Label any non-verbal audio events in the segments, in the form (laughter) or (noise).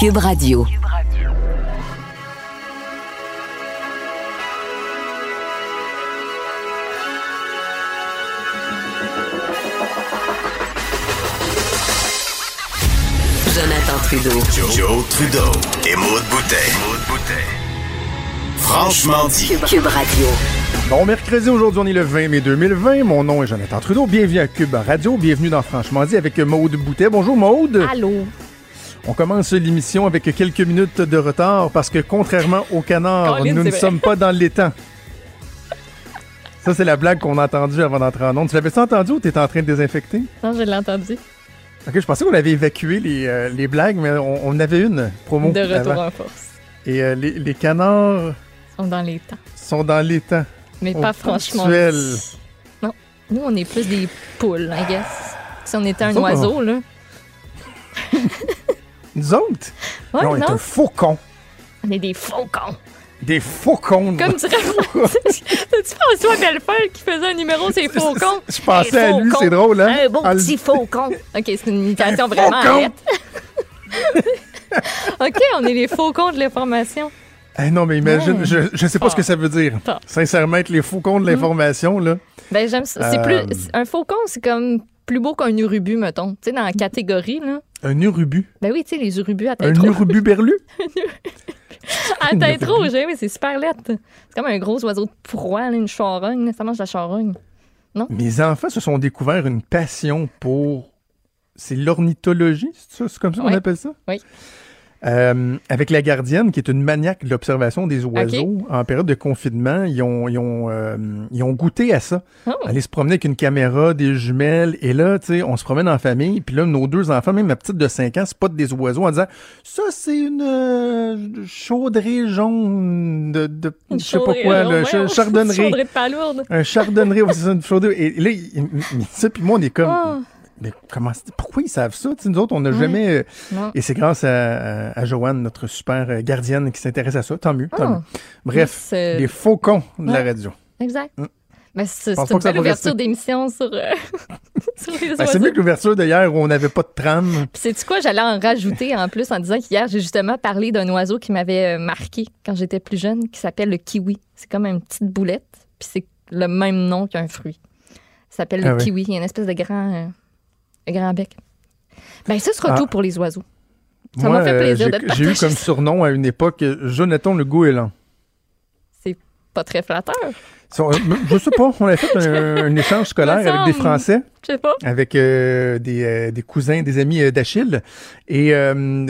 Cube Radio. Jonathan Trudeau. Joe, Trudeau et Maude Boutet. Franchement dit. Cube Radio. Bon mercredi, aujourd'hui on est le 20 mai 2020. Mon nom est Jonathan Trudeau. Bienvenue à Cube Radio. Bienvenue dans Franchement dit avec Maude Boutet. Bonjour Maude. Allô? On commence l'émission avec quelques minutes de retard parce que contrairement au canard, Colin, nous ne sommes pas dans temps. Ça, c'est la blague qu'on a entendue avant d'entrer en onde. Tu l'avais-tu entendu ou t'étais en train de désinfecter? Non, je l'ai entendu. Ok, je pensais qu'on avait évacué les, euh, les blagues, mais on, on avait une promo. De retour avant. en force. Et euh, les, les canards sont dans les temps. sont dans les temps. Mais pas franchement. Non. Nous, on est plus des poules, I guess. Si on était un oiseau, là. (laughs) Nous autres, Ouais, là, on est non? un faucon. On est des faucons. Des faucons. Comme dirait. T'as-tu François Bellefeuille qui faisait un numéro, c'est faucons? Je pensais à lui, faucon. c'est drôle, hein? Un beau petit faucon. OK, c'est une imitation vraiment faucon. (laughs) OK, on est les faucons de l'information. Eh non, mais imagine, Ouais. je, je sais pas ce que ça veut dire. Sincèrement, être les faucons de l'information, là. Ben, j'aime ça. C'est Euh, plus. Un faucon, c'est comme plus beau qu'un urubu, mettons. Tu sais, dans la catégorie, là. Un urubu. Ben oui, tu sais, les urubus à Un tête rouge. urubu berlu? (laughs) À tête rouge, hein, oui, c'est super lettre. C'est comme un gros oiseau de proie, une charogne. Ça mange de la charogne. Mes enfants se sont découverts une passion pour. C'est l'ornithologie, c'est ça? C'est comme ça qu'on Oui. appelle ça? Oui. Euh, avec la gardienne, qui est une maniaque de l'observation des oiseaux, en période de confinement, ils ont, ils ont, euh, ils ont goûté à ça. Oh. Aller se promener avec une caméra, des jumelles, et là, tu sais, on se promène en famille, puis là, nos deux enfants, même ma petite de 5 ans, spottent des oiseaux en disant Ça, c'est une euh, chaudrée jaune de, de Une je sais pas quoi, euh, là, voyons, cha- chardonneret. Chaudrée de palourde. Un c'est ça, une chaudrée. Et là, il- il- ça, puis moi, on est comme. Oh. Mais comment pourquoi ils savent ça? Tu sais, nous autres, on n'a Ouais. jamais. euh, Non. Et c'est grâce à, Joanne, notre super euh, gardienne, qui s'intéresse à ça. Tant mieux. tant Oh. mieux. Bref, C'est- les faucons de la radio. Exact. Mm. Ben, c'est une belle ouverture d'émission sur, euh, (laughs) sur les Ben, c'est mieux que l'ouverture d'hier où on n'avait pas de trame. Sais-tu quoi, j'allais en rajouter en plus en disant qu'hier, j'ai justement parlé d'un oiseau qui m'avait euh, marqué quand j'étais plus jeune, qui s'appelle le kiwi. C'est comme une petite boulette, puis c'est le même nom qu'un fruit. Ça s'appelle Ah le ouais. kiwi. Il y a une espèce de grand, euh, grand bec. Ben, ça sera Ah. tout pour les oiseaux. Ça m'a fait euh, plaisir j'ai- de J'ai eu comme surnom à une époque euh, Jonathan le goéland. C'est pas très flatteur. Euh, Je sais pas, on a fait un, un échange scolaire (laughs) avec des. Français. Je sais pas. avec euh, des, euh, des cousins, des amis euh, d'Achille. Et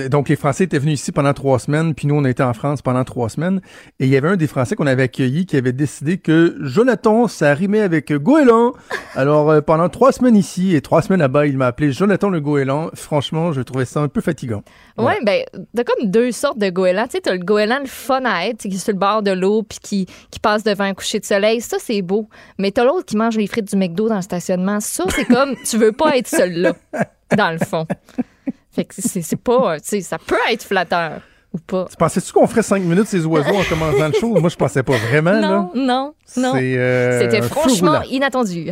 donc, les Français étaient venus ici pendant trois semaines, puis nous, on était en France pendant trois semaines. Et il y avait un des Français qu'on avait accueilli qui avait décidé que Jonathan, ça rimait avec goéland. Alors, pendant trois semaines ici et trois semaines là-bas, il m'a appelé Jonathan le goéland. Franchement, je trouvais ça un peu fatigant. Ouais, ben, t'as comme deux sortes de goélands. Tu sais, t'as le goéland le fun à être, qui est sur le bord de l'eau puis qui, qui passe devant un coucher de soleil. Ça, c'est beau. Mais t'as l'autre qui mange les frites du McDo dans le stationnement. Ça, c'est comme, tu veux pas être seul là, dans le fond. Fait que c'est pas, tu sais, ça peut être flatteur ou pas. Tu pensais-tu qu'on ferait cinq minutes ces oiseaux en commençant le show? Moi, je pensais pas vraiment, là. Non, non, non. C'est, euh, C'était franchement inattendu.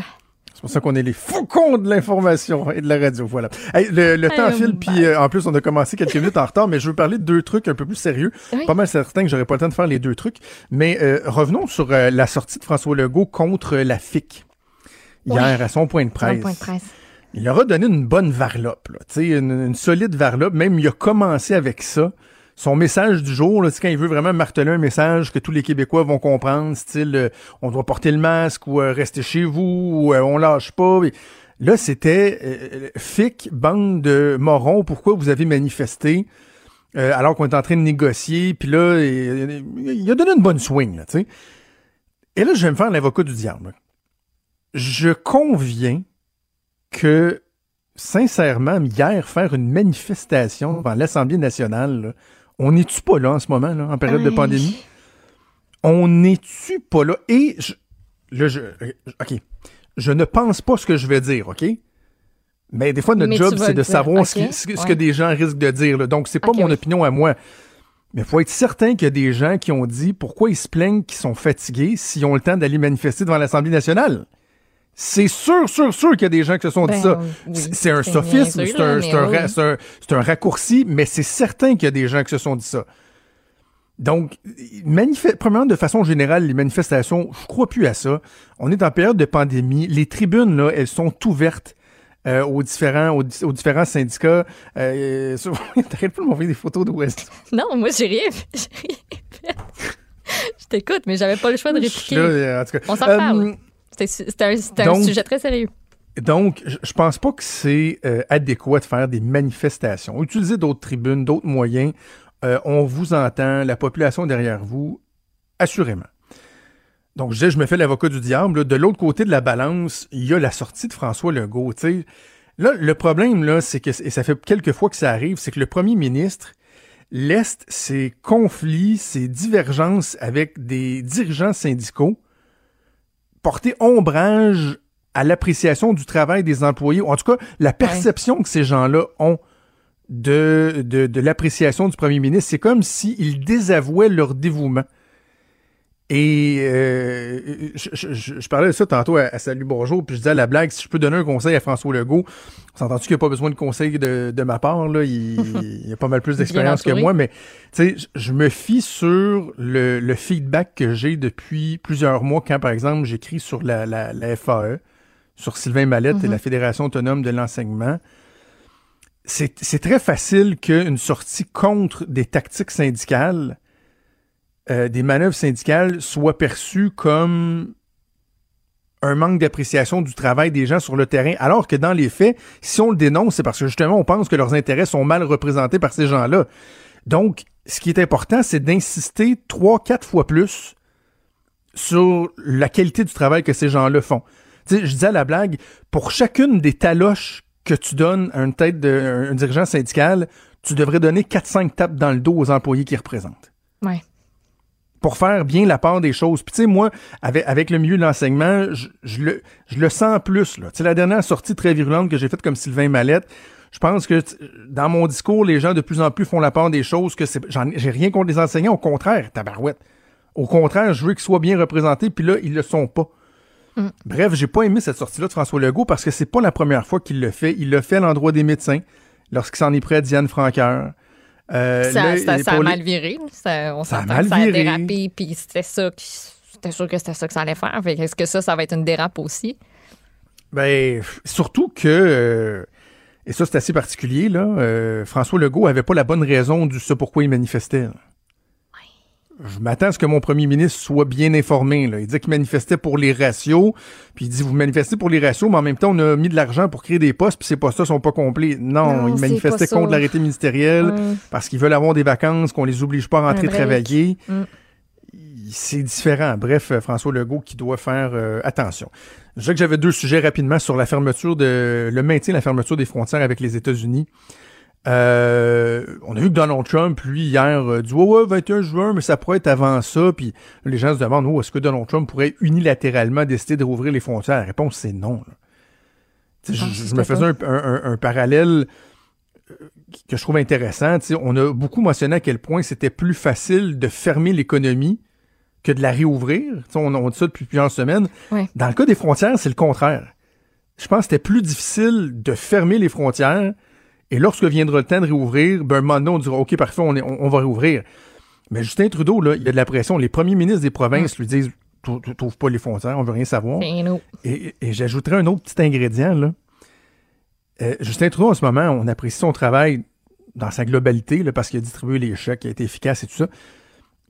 C'est pour ça qu'on est les faucons de l'information et de la radio. Voilà. Hey, le le temps file, bye. puis euh, en plus, on a commencé quelques minutes en retard, mais je veux parler de deux trucs un peu plus sérieux. Oui. Pas mal certain que j'aurais pas le temps de faire les deux trucs. Mais euh, revenons sur la sortie de François Legault contre la FIC. Hier, à son point de presse. point de presse. Il leur a donné une bonne varlope, là. Une, une solide varlope. Même, il a commencé avec ça. Son message du jour, c'est quand il veut vraiment marteler un message que tous les Québécois vont comprendre, style euh, on doit porter le masque ou euh, rester chez vous ou euh, on lâche pas. Et là, c'était euh, FIC, bande de morons, pourquoi vous avez manifesté euh, alors qu'on est en train de négocier. Puis là, il, il a donné une bonne swing, là, tu sais. Et là, je vais me faire l'avocat du diable. Je conviens que, sincèrement, hier, faire une manifestation devant l'Assemblée nationale, là, on n'est-tu pas là en ce moment, là, en période de pandémie? On n'est-tu pas là? Et, je, là, je, euh, OK, je ne pense pas ce que je vais dire, OK? Mais des fois, notre Mais job, c'est de savoir ce, qui- ce que- ce que ouais. des gens risquent de dire. là. Donc, c'est pas mon oui. opinion à moi. Mais il faut être certain qu'il y a des gens qui ont dit pourquoi ils se plaignent qu'ils sont fatigués s'ils ont le temps d'aller manifester devant l'Assemblée nationale. C'est sûr, sûr, sûr qu'il y a des gens qui se sont dit Ben, ça. oui, C'est- un sophisme, c'est un, raccourci, mais c'est certain qu'il y a des gens qui se sont dit ça. Donc, premièrement, de façon générale, les manifestations, je crois plus à ça. On est en période de pandémie. Les tribunes, là, elles sont ouvertes euh, aux différents aux, di- aux différents syndicats. Euh, sur- (laughs) T'arrêtes pas de m'envoyer des photos de West. Non, moi, j'ai rien rien fait. (laughs) Je t'écoute, mais j'avais pas le choix de répliquer. là, euh, en tout cas. On s'en Euh, parle. C'était un, sujet très sérieux. Donc, je pense pas que c'est euh, adéquat de faire des manifestations. Utilisez d'autres tribunes, d'autres moyens. Euh, on vous entend, la population derrière vous, assurément. Donc, je disais, je me fais l'avocat du diable. là. De l'autre côté de la balance, il y a la sortie de François Legault. Là, le problème, là, c'est que, et ça fait quelques fois que ça arrive, c'est que le premier ministre laisse ses conflits, ses divergences avec des dirigeants syndicaux porter ombrage à l'appréciation du travail des employés, ou en tout cas, la perception que ces gens-là ont de, de, de l'appréciation du premier ministre. C'est comme s'ils désavouaient leur dévouement. Et euh, je, je- je- parlais de ça tantôt à, à Salut Bonjour, puis je disais à la blague, si je peux donner un conseil à François Legault, on s'entend-tu qu'il n'y a pas besoin de conseil de, de ma part, là, il, (laughs) il a pas mal plus d'expérience que moi, mais tu sais, je- me fie sur le, le feedback que j'ai depuis plusieurs mois quand, par exemple, j'écris sur la, la, la FAE, sur Sylvain Mallette et la Fédération autonome de l'enseignement. C'est c'est très facile qu'une sortie contre des tactiques syndicales, euh, des manœuvres syndicales, soit perçue comme un manque d'appréciation du travail des gens sur le terrain, alors que dans les faits, si on le dénonce, c'est parce que justement, on pense que leurs intérêts sont mal représentés par ces gens-là. Donc, ce qui est important, c'est d'insister trois, quatre fois plus sur la qualité du travail que ces gens-là font. Tu sais, je disais à la blague, pour chacune des taloches que tu donnes à une tête de un dirigeant syndical, tu devrais donner 4-5 tapes dans le dos aux employés qui représentent Ouais. Pour faire bien la part des choses. Puis tu sais, moi, avec, avec le milieu de l'enseignement, je, je le, je le sens plus. Là. Tu sais, la dernière sortie très virulente que j'ai faite comme Sylvain Mallette, je pense que dans mon discours, les gens de plus en plus font la part des choses, que c'est, j'ai rien contre les enseignants, au contraire, tabarouette. Au contraire, je veux qu'ils soient bien représentés, puis là, ils le sont pas. Bref, j'ai pas aimé cette sortie-là de François Legault parce que c'est pas la première fois qu'il le fait. Il le fait à l'endroit des médecins, lorsqu'il s'en est pris à Diane Franqueur. Euh, Ça, là, ça- ça a mal viré. Ça, on Ça a s'entend mal que ça a viré. dérapé, puis c'était ça. qui- C'était sûr que c'était ça que ça allait faire. Est-ce que ça, ça va être une dérape aussi? Ben, surtout que, euh, et ça c'est assez particulier, là, euh, François Legault avait pas la bonne raison du ce pourquoi il manifestait. Je m'attends à ce que mon premier ministre soit bien informé. Là. Il dit qu'il manifestait pour les ratios, puis il dit vous manifestez pour les ratios, mais en même temps on a mis de l'argent pour créer des postes, puis ces postes-là sont pas complets. Non, Non, il manifestait contre l'arrêté ministériel Ouais. parce qu'ils veulent avoir des vacances, qu'on les oblige pas à rentrer travailler. Mm. C'est différent. Bref, euh, François Legault qui doit faire euh, attention. Je sais que j'avais deux sujets rapidement sur la fermeture de le maintien de la fermeture des frontières avec les États-Unis. Euh, on a vu que Donald Trump, lui, hier, euh, dit ouais, ouais, 21 juin, mais ça pourrait être avant ça. Puis les gens se demandent, oh, est-ce que Donald Trump pourrait unilatéralement décider de rouvrir les frontières? La réponse, c'est non. Ah, je, me faisais un, un- un- un parallèle euh, que je trouve intéressant. On a beaucoup mentionné à quel point c'était plus facile de fermer l'économie que de la réouvrir. On, on dit ça depuis plusieurs semaines. Dans le cas des frontières, c'est le contraire. Je pense que c'était plus difficile de fermer les frontières et lorsque viendra le temps de réouvrir, ben, un moment donné, on dira, OK, parfait, on, est- on- on va réouvrir. Mais Justin Trudeau, là, il y a de la pression. Les premiers ministres des provinces lui disent, Trou- trou- trouve pas les frontières, on veut rien savoir. Nous. Et, et j'ajouterais un autre petit ingrédient, là. Euh, Justin Trudeau, en ce moment, on apprécie son travail dans sa globalité, là, parce qu'il a distribué les chèques, il a été efficace et tout ça.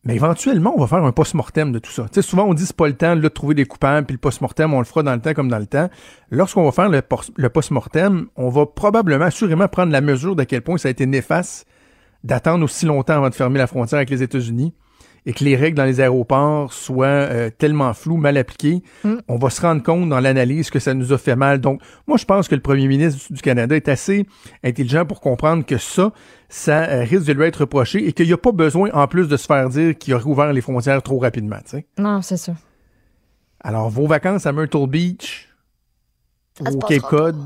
Mais éventuellement, on va faire un post-mortem de tout ça. Souvent, on dit c'est pas le temps de trouver des coupables, puis le post-mortem, on le fera dans le temps comme dans le temps. Lorsqu'on va faire le, pos- le post-mortem, on va probablement, assurément, prendre la mesure d'à quel point ça a été néfaste d'attendre aussi longtemps avant de fermer la frontière avec les États-Unis et que les règles dans les aéroports soient euh, tellement floues, mal appliquées, Mm. on va se rendre compte dans l'analyse que ça nous a fait mal. Donc, moi, je pense que le premier ministre du Canada est assez intelligent pour comprendre que ça, ça euh, risque de lui être reproché et qu'il n'y a pas besoin, en plus, de se faire dire qu'il a rouvert les frontières trop rapidement. Non, c'est ça. Alors, vos vacances à Myrtle Beach Ça ou au Cape Cod,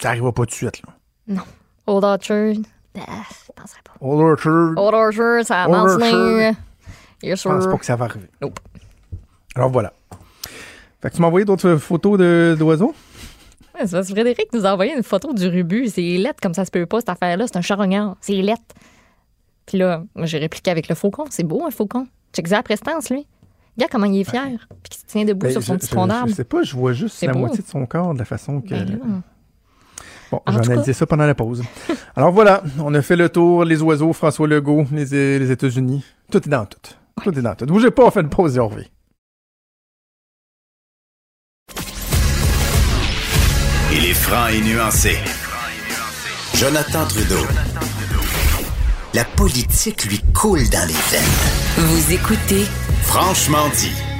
ça n'arrivera pas tout de suite. Là. Old Orchard. Je penserais pas. Old Orchard, Old Orchard, ça Orchard. Yes, je pense pas que ça va arriver. Nope. Alors voilà. Fait que tu m'as envoyé d'autres photos d'oiseaux? Ouais, c'est Frédéric nous a envoyé une photo du rubu. C'est lettre comme ça se peut pas, cette affaire-là. C'est un charognard. C'est lettre. Puis là, moi, j'ai répliqué avec le faucon. C'est beau, un faucon. Check ça à prestance, lui. Regarde comment il est fier. Puis qu'il tient debout Ben, sur son je- petit je- tronc d'arbre. Je sais pas, je vois juste la beau. moitié de son corps de la façon que. Ben là. Bon, analyser ça pendant la pause. (laughs) Alors voilà, on a fait le tour, les oiseaux, François Legault, les, les États-Unis. Tout est dans tout. Tout est dans tout. Bougez pas, on fait une pause et on revient. Il est franc et nuancé. Jonathan Trudeau. La politique lui coule dans les veines. Vous écoutez Franchement dit.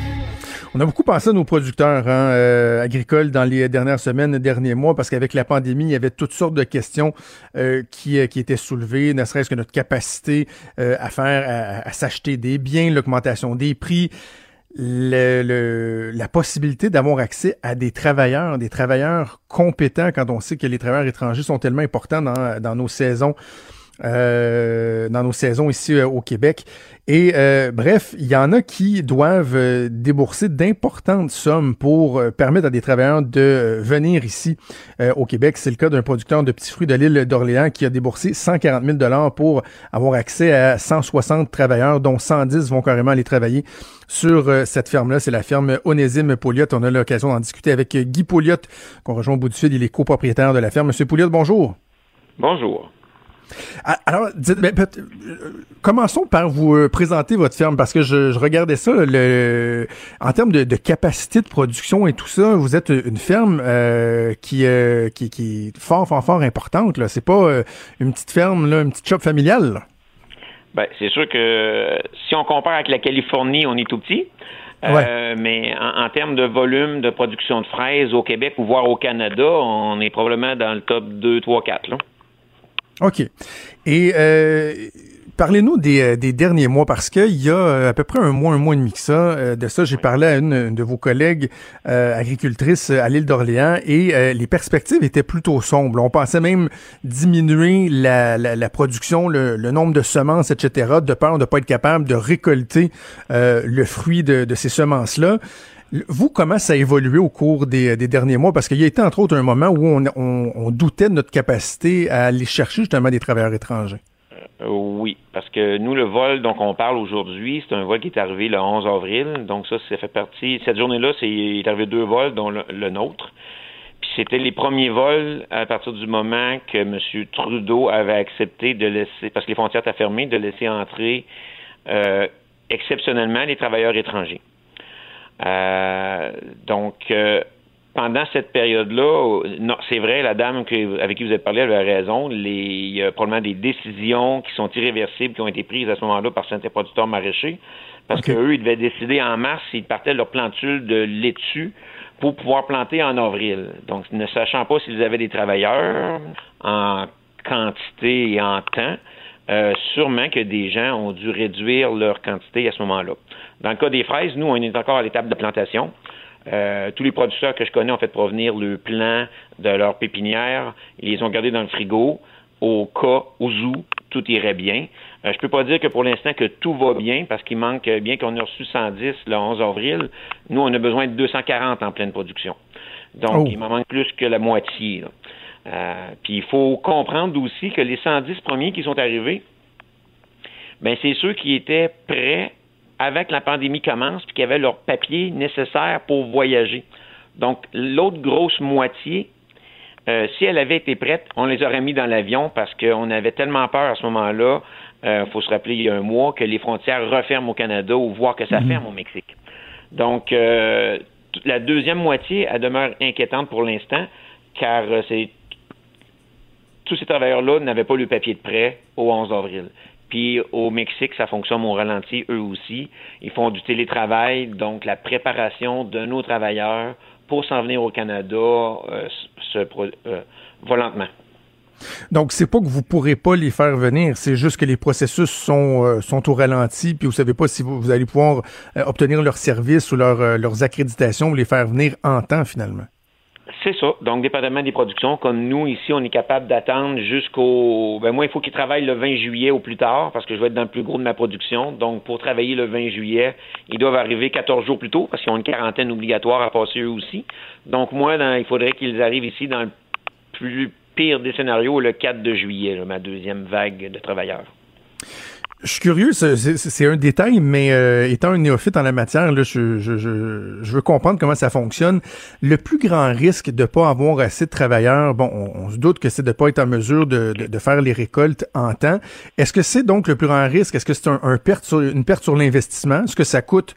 On a beaucoup pensé à nos producteurs hein, euh, agricoles dans les dernières semaines, derniers mois, parce qu'avec la pandémie, il y avait toutes sortes de questions euh, qui, euh, qui étaient soulevées, ne serait-ce que notre capacité euh, à faire, à, à s'acheter des biens, l'augmentation des prix, le, le- la possibilité d'avoir accès à des travailleurs, des travailleurs compétents quand on sait que les travailleurs étrangers sont tellement importants dans, dans nos saisons. Euh, dans nos saisons ici euh, au Québec. Et euh, bref, il y en a qui doivent euh, débourser d'importantes sommes pour euh, permettre à des travailleurs de venir ici au Québec. C'est le cas d'un producteur de petits fruits de l'île d'Orléans qui a déboursé 140 000 dollars pour avoir accès à 160 travailleurs, dont 110 vont carrément aller travailler sur cette ferme-là. C'est la ferme Onésime Pouliot. On a l'occasion d'en discuter avec Guy Pouliot, qu'on rejoint au bout du fil. Il est copropriétaire de la ferme. Monsieur Pouliot, bonjour. Bonjour. Ah, Alors, dites, ben, commençons par vous euh, présenter votre ferme parce que je, je regardais ça, le, en termes de, de capacité de production et tout ça, vous êtes une ferme euh, qui, euh, qui, qui est fort, fort, fort importante. Là. C'est pas euh, une petite ferme, là, une petite shop familiale. là. Ben, c'est sûr que si on compare avec la Californie, on est tout petit. Euh, mais en, en termes de volume de production de fraises au Québec ou voire au Canada, on est probablement dans le top 2, 3, 4. Là. OK. Et euh, parlez-nous des, euh, des derniers mois, parce qu'il y a euh, à peu près un mois, un mois et demi que ça, euh, de ça, j'ai parlé à une, une de vos collègues euh, agricultrices à l'île d'Orléans et euh, les perspectives étaient plutôt sombres. On pensait même diminuer la, la, la production, le, le nombre de semences, etc., de peur de ne pas être capable de récolter euh, le fruit de, de ces semences-là. Vous, comment ça a évolué au cours des, derniers mois? Parce qu'il y a été, entre autres, un moment où on, doutait de notre capacité à aller chercher justement des travailleurs étrangers. Euh, oui, parce que nous, le vol dont on parle aujourd'hui, c'est un vol qui est arrivé le 11 avril. Donc ça, ça fait partie. Cette journée-là, c'est il est arrivé deux vols, dont le, le nôtre. Puis c'était les premiers vols à partir du moment que M. Trudeau avait accepté de laisser, parce que les frontières étaient fermées, de laisser entrer euh, exceptionnellement les travailleurs étrangers. Euh, donc, euh, pendant cette période-là, non, c'est vrai, la dame que- avec qui vous avez parlé avait raison. Les, il y a probablement des décisions qui sont irréversibles qui ont été prises à ce moment-là par certains producteurs maraîchers, parce Ok. qu'eux, ils devaient décider en mars s'ils partaient de leur plantule de laitue pour pouvoir planter en avril. Donc, ne sachant pas s'ils avaient des travailleurs en quantité et en temps, euh, sûrement que des gens ont dû réduire leur quantité à ce moment-là. Dans le cas des fraises, nous, on est encore à l'étape de plantation. Euh, tous les producteurs que je connais ont fait provenir le plan de leur pépinière. Ils les ont gardés dans le frigo au cas où tout irait bien. Euh, je peux pas dire que pour l'instant que tout va bien parce qu'il manque, euh, bien qu'on ait reçu 110 le 11 avril, nous, on a besoin de 240 en pleine production. Donc, Oh. il m'en manque plus que la moitié. là. Euh, puis il faut comprendre aussi que les 110 premiers qui sont arrivés, ben c'est ceux qui étaient prêts avant que la pandémie commence puis qui avaient leurs papiers nécessaires pour voyager. Donc l'autre grosse moitié, euh, si elle avait été prête, on les aurait mis dans l'avion parce qu'on avait tellement peur à ce moment-là. Il faut se rappeler il y a un mois que les frontières referment au Canada ou voire que ça ferme au Mexique. Donc euh, la deuxième moitié, elle demeure inquiétante pour l'instant car euh, c'est tous ces travailleurs-là n'avaient pas le papier de prêt au 11 avril. Puis au Mexique, ça fonctionne au ralenti, eux aussi. Ils font du télétravail, donc la préparation de nos travailleurs pour s'en venir au Canada euh, se euh, va. Donc, c'est pas que vous pourrez pas les faire venir, c'est juste que les processus sont, euh, sont au ralenti, puis vous savez pas si vous, allez pouvoir euh, obtenir leurs services ou leur, leurs accréditations ou les faire venir en temps, finalement. C'est ça. Donc, dépendamment des productions, comme nous, ici, on est capable d'attendre jusqu'au. Ben, moi, il faut qu'ils travaillent le 20 juillet au plus tard, parce que je vais être dans le plus gros de ma production. Donc, pour travailler le 20 juillet, ils doivent arriver 14 jours plus tôt, parce qu'ils ont une quarantaine obligatoire à passer eux aussi. Donc, moi, il faudrait qu'ils arrivent ici dans le plus pire des scénarios, le 4 de juillet, ma deuxième vague de travailleurs. Je suis curieux, c'est un détail, mais euh, étant un néophyte en la matière, je, je, veux comprendre comment ça fonctionne. Le plus grand risque de pas avoir assez de travailleurs, bon, on, se doute que c'est de pas être en mesure de, faire les récoltes en temps. Est-ce que c'est donc le plus grand risque? Est-ce que c'est un, une perte sur l'investissement? Est-ce que ça coûte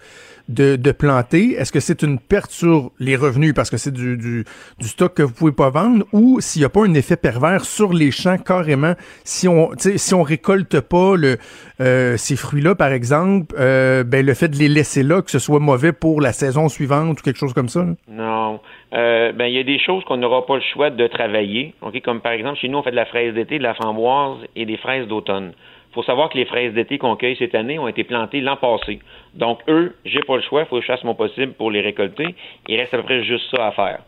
de, de planter? Est-ce que c'est une perte sur les revenus parce que c'est du, du, stock que vous pouvez pas vendre? Ou s'il n'y a pas un effet pervers sur les champs carrément si on si on récolte pas le euh, ces fruits-là par exemple, euh, ben le fait de les laisser là que ce soit mauvais pour la saison suivante ou quelque chose comme ça? Non. Euh, ben il y a des choses qu'on n'aura pas le choix de travailler. OK, comme par exemple chez nous on fait de la fraise d'été, de la framboise et des fraises d'automne faut savoir que les fraises d'été qu'on cueille cette année ont été plantées l'an passé. Donc, eux, j'ai pas le choix, il faut que je fasse mon possible pour les récolter. Il reste à peu près juste ça à faire.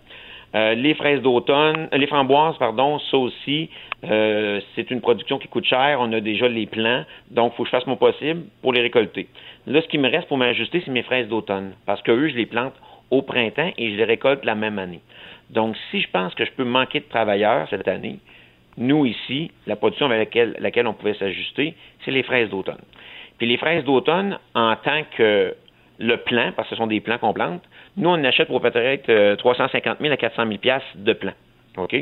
Euh, les fraises d'automne, euh, les framboises, pardon, ça aussi, euh, c'est une production qui coûte cher. On a déjà les plants, donc il faut que je fasse mon possible pour les récolter. Là, ce qui me reste pour m'ajuster, c'est mes fraises d'automne, parce que eux, je les plante au printemps et je les récolte la même année. Donc, si je pense que je peux manquer de travailleurs cette année, nous, ici, la production avec laquelle, on pouvait s'ajuster, c'est les fraises d'automne. Puis les fraises d'automne, en tant que le plant, parce que ce sont des plants qu'on plante, nous, on achète pour peut-être 350 000 à 400 000 de plants. OK?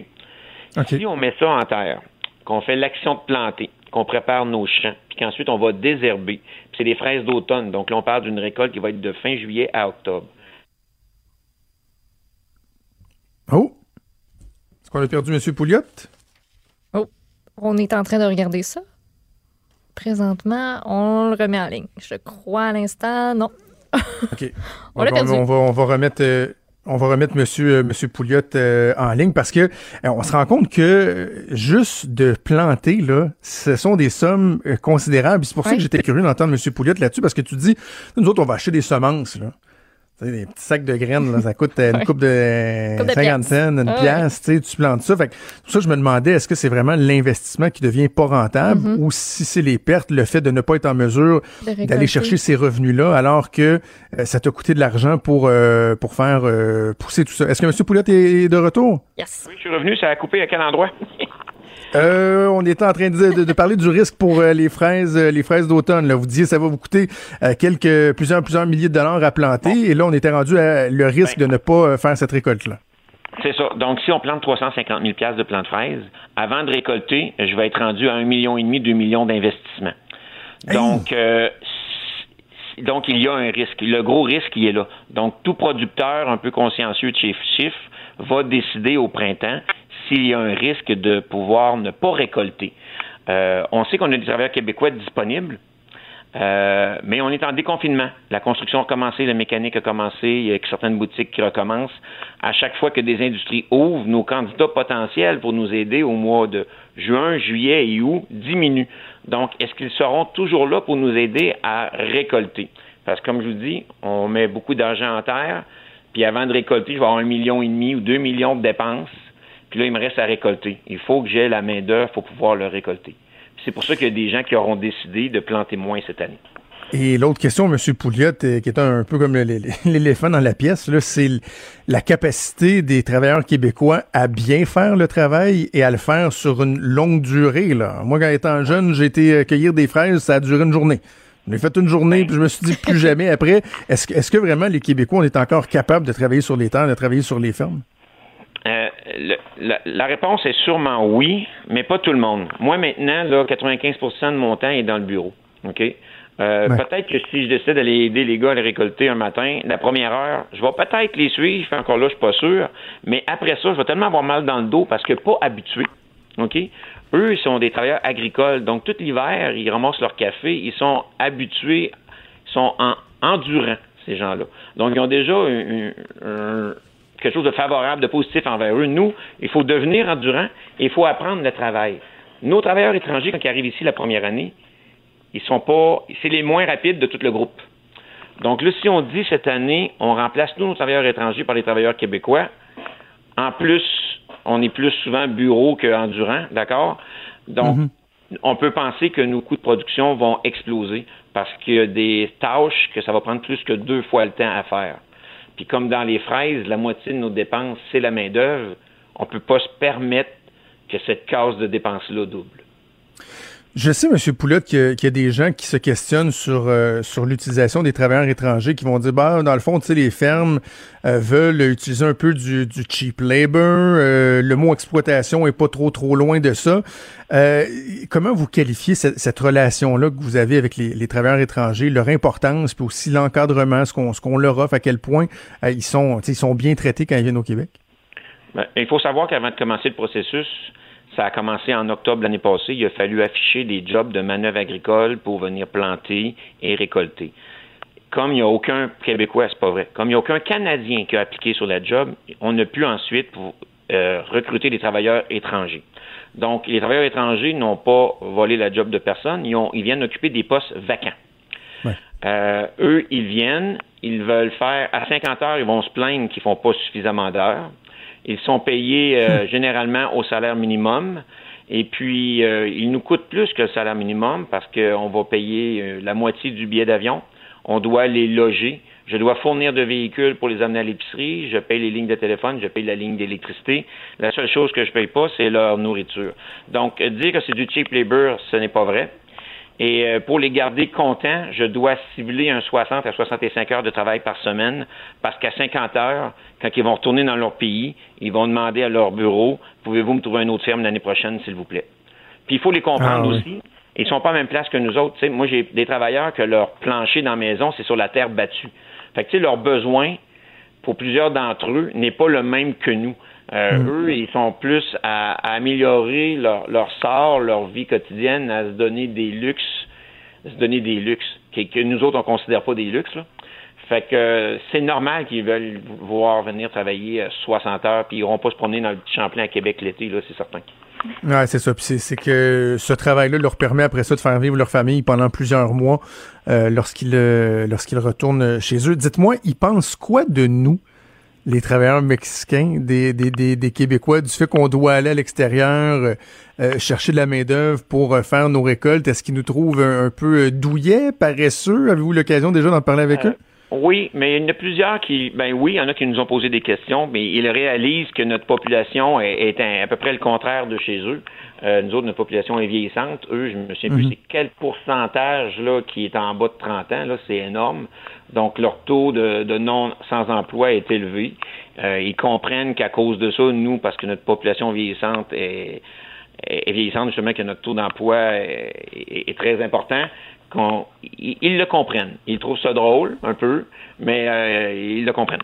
Si on met ça en terre, qu'on fait l'action de planter, qu'on prépare nos champs, puis qu'ensuite on va désherber, puis c'est des fraises d'automne. Donc là, on parle d'une récolte qui va être de fin juillet à octobre. Oh! Est-ce qu'on a perdu M. Pouliot? On est en train de regarder ça. Présentement, on le remet en ligne. Je crois à l'instant, non. (laughs) OK. on, va, remettre. Euh, on va remettre Monsieur, euh, Monsieur Pouliot euh, en ligne parce que on se rend compte que juste de planter là, ce sont des sommes considérables. C'est pour ça que j'étais curieux d'entendre Monsieur Pouliot là-dessus parce que tu dis, nous autres, on va acheter des semences là des petits sacs de graines, là, ça coûte euh, une coupe de 50 cents, une ah pièce, tu plantes ça. Fait pour ça, je me demandais, est-ce que c'est vraiment l'investissement qui devient pas rentable mm-hmm. ou si c'est les pertes, le fait de ne pas être en mesure d'aller chercher ces revenus-là alors que euh, ça t'a coûté de l'argent pour, euh, pour faire pousser tout ça? Est-ce que M. Pouliot est de retour? Yes. Oui, je suis revenu. Ça a coupé à quel endroit? (laughs) Euh, on était en train de, parler du risque pour euh, les fraises, euh, les fraises d'automne. Vous disiez ça va vous coûter quelques plusieurs plusieurs milliers de dollars à planter, et là on était rendu à le risque ben. de ne pas faire cette récolte-là. C'est ça. Donc, si on plante 350 000 de plants de fraises, avant de récolter, je vais être rendu à un million et demi, deux millions d'investissements. Donc, donc, il y a un risque. Le gros risque, il est là. Donc, tout producteur un peu consciencieux de chiffres va décider au printemps s'il y a un risque de pouvoir ne pas récolter. Euh, on sait qu'on a des travailleurs québécois disponibles, euh, mais on est en déconfinement. La construction a commencé, la mécanique a commencé, il y a certaines boutiques qui recommencent. À chaque fois que des industries ouvrent, nos candidats potentiels pour nous aider au mois de juin, juillet et août diminuent. Donc, est-ce qu'ils seront toujours là pour nous aider à récolter? Parce que, comme je vous dis, on met beaucoup d'argent en terre, puis avant de récolter, je vais avoir un million et demi ou deux millions de dépenses puis là, il me reste à récolter. Il faut que j'ai la main-d'œuvre pour pouvoir le récolter. C'est pour ça qu'il y a des gens qui auront décidé de planter moins cette année. Et l'autre question, M. Pouliot, euh, qui est un peu comme l'éléphant dans la pièce, c'est la capacité des travailleurs québécois à bien faire le travail et à le faire sur une longue durée. Là. Moi, quand étant jeune, j'ai été euh, cueillir des fraises, ça a duré une journée. J'ai fait une journée, puis je me suis dit plus jamais après. Est-ce est que vraiment les Québécois, on est encore capables de travailler sur les terres, de travailler sur les fermes? Euh, la, réponse est sûrement oui, mais pas tout le monde. Moi, maintenant, là, 95% de mon temps est dans le bureau. OK? Euh, peut-être que si je décide d'aller aider les gars à les récolter un matin, la première heure, je vais peut-être les suivre, encore là, je suis pas sûr, mais après ça, je vais tellement avoir mal dans le dos parce que pas habitué. OK? Eux, ils sont des travailleurs agricoles, donc tout l'hiver, ils ramassent leur café, ils sont habitués, ils sont en, endurants, ces gens-là. Donc, ils ont déjà un, quelque chose de favorable, de positif envers eux. Nous, il faut devenir endurant et il faut apprendre le travail. Nos travailleurs étrangers, quand ils arrivent ici la première année, ils sont pas, c'est les moins rapides de tout le groupe. Donc là, si on dit cette année, on remplace nous, nos travailleurs étrangers par les travailleurs québécois, En plus, on est plus souvent bureau qu'endurant, d'accord? Donc, mm-hmm. on peut penser que nos coûts de production vont exploser parce qu'il y a des tâches que ça va prendre plus que deux fois le temps à faire. Puis comme dans les fraises, la moitié de nos dépenses, c'est la main-d'œuvre, on ne peut pas se permettre que cette case de dépenses-là double. Je sais, M. Poulotte, qu'il y, a des gens qui se questionnent sur, euh, sur l'utilisation des travailleurs étrangers, qui vont dire, bah, dans le fond, les fermes euh, veulent utiliser un peu du, du cheap labor. Euh, le mot exploitation est pas trop, trop loin de ça. comment vous qualifiez cette, relation-là que vous avez avec les, travailleurs étrangers, leur importance, puis aussi l'encadrement, ce qu'on qu'on leur offre, à quel point ils sont, ils sont bien traités quand ils viennent au Québec? Ben, il faut savoir qu'avant de commencer le processus, ça a commencé en octobre l'année passée. Il a fallu afficher des jobs de manœuvre agricole pour venir planter et récolter. Comme il n'y a aucun Québécois, c'est pas vrai. Comme il n'y a aucun Canadien qui a appliqué sur la job, on n'a pu ensuite euh, recruter des travailleurs étrangers. Donc, les travailleurs étrangers n'ont pas volé la job de personne, ils, ont, ils viennent occuper des postes vacants. Euh, eux, ils viennent, ils veulent faire à 50 heures, ils vont se plaindre qu'ils font pas suffisamment d'heures. Ils sont payés euh, (laughs) généralement au salaire minimum. Et puis, euh, ils nous coûtent plus que le salaire minimum parce qu'on va payer euh, la moitié du billet d'avion. On doit les loger. Je dois fournir de véhicules pour les amener à l'épicerie. Je paye les lignes de téléphone. Je paye la ligne d'électricité. La seule chose que je paye pas, c'est leur nourriture. Donc, dire que c'est du cheap labor, ce n'est pas vrai. Et euh, pour les garder contents, je dois cibler un 60 à 65 heures de travail par semaine parce qu'à 50 heures, quand ils vont retourner dans leur pays, ils vont demander à leur bureau, pouvez-vous me trouver une autre ferme l'année prochaine, s'il vous plaît? Puis il faut les comprendre ah aussi. Ils sont pas à la même place que nous autres. moi, j'ai des travailleurs que leur plancher dans la maison, c'est sur la terre battue. Fait que, leur besoin, pour plusieurs d'entre eux, n'est pas le même que nous. Euh, mm. Eux, ils sont plus à, améliorer leur, leur, sort, leur vie quotidienne, à se donner des luxes, à se donner des luxes que, nous autres, on considère pas des luxes. Là. Fait que c'est normal qu'ils veulent voir venir travailler 60 heures, puis ils n'iront pas se promener dans le petit Champlain à Québec l'été, là, c'est certain. Ouais, c'est ça. c'est que ce travail-là leur permet après ça de faire vivre leur famille pendant plusieurs mois euh, lorsqu'ils euh, lorsqu'ils retournent chez eux. Dites-moi, ils pensent quoi de nous? Les travailleurs mexicains, des, des, des, des Québécois, du fait qu'on doit aller à l'extérieur euh, euh, chercher de la main-d'œuvre pour euh, faire nos récoltes? Est-ce qu'ils nous trouvent un, peu douillets, paresseux? Avez-vous l'occasion déjà d'en parler avec eux? Oui, mais il y en a plusieurs qui, ben oui, il y en a qui nous ont posé des questions, mais ils réalisent que notre population est, à peu près le contraire de chez eux. Euh, nous autres, notre population est vieillissante. Eux, je me souviens plus mhm. c'est quel pourcentage là qui est en bas de 30 ans. Là, c'est énorme. Donc, leur taux de, non sans emploi est élevé. Euh, ils comprennent qu'à cause de ça, nous, parce que notre population vieillissante est, vieillissante, justement, que notre taux d'emploi est, très important, ils, le comprennent. Ils trouvent ça drôle, un peu, mais euh, ils le comprennent.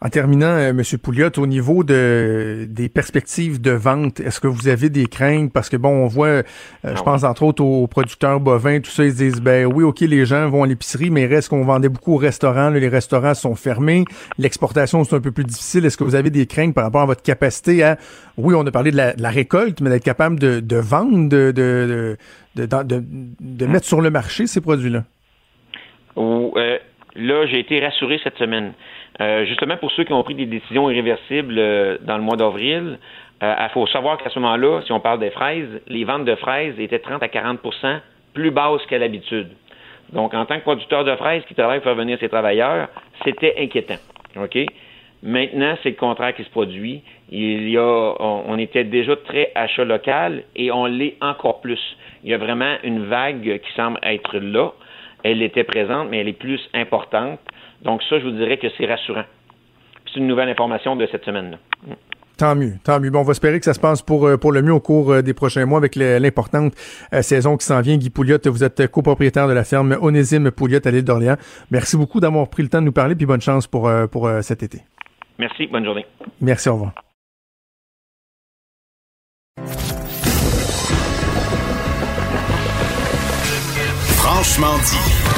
En terminant, euh, M. Pouliot, au niveau de, des perspectives de vente, est-ce que vous avez des craintes? Parce que bon, on voit, euh, je ah pense entre autres aux producteurs bovins, tout ça, ils disent, ben oui, OK, les gens vont à l'épicerie, mais reste qu'on vendait beaucoup au restaurant, les restaurants sont fermés, l'exportation, c'est un peu plus difficile. Est-ce que vous avez des craintes par rapport à votre capacité à, oui, on a parlé de la, récolte, mais d'être capable de, de vendre, de, de, de, de, mettre sur le marché ces produits-là? Euh, là, j'ai été rassuré cette semaine. Euh, justement, pour ceux qui ont pris des décisions irréversibles euh, dans le mois d'avril, il euh, faut savoir qu'à ce moment-là, si on parle des fraises, les ventes de fraises étaient 30 à 40% plus basses qu'à l'habitude. Donc, en tant que producteur de fraises qui travaille pour faire venir ses travailleurs, c'était inquiétant. OK? Maintenant, c'est le contraire qui se produit. Il y a, on, était déjà très achat local et on l'est encore plus. Il y a vraiment une vague qui semble être là. Elle était présente, mais elle est plus importante. Donc ça, je vous dirais que c'est rassurant. C'est une nouvelle information de cette semaine-là. Tant mieux, tant mieux. Bon, on va espérer que ça se passe pour, euh, pour le mieux au cours euh, des prochains mois avec l'importante euh, saison qui s'en vient. Guy Pouliot, vous êtes copropriétaire de la ferme Onésime Pouliot à l'île d'Orléans. Merci beaucoup d'avoir pris le temps de nous parler, puis bonne chance pour, pour cet été. Merci, bonne journée. Merci, au revoir. Franchement dit.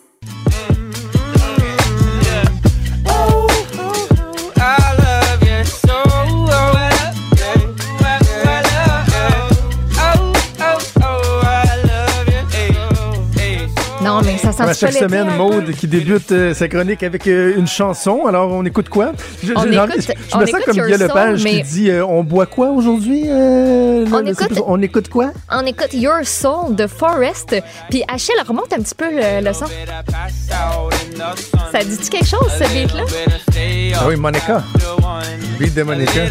À chaque semaine, Maude qui débute euh, sa chronique avec euh, une chanson. Alors, on écoute quoi? Je, On je- écoute- je- je on me sens comme Guy Lepage qui dit euh, On boit quoi aujourd'hui? euh, on écoute quoi? On écoute Your Soul de Forest. Puis Achille remonte un petit peu le, le son. Ça dit-tu quelque chose, ce beat-là? Ah oui, Monica. Beat de Monica. Ouais.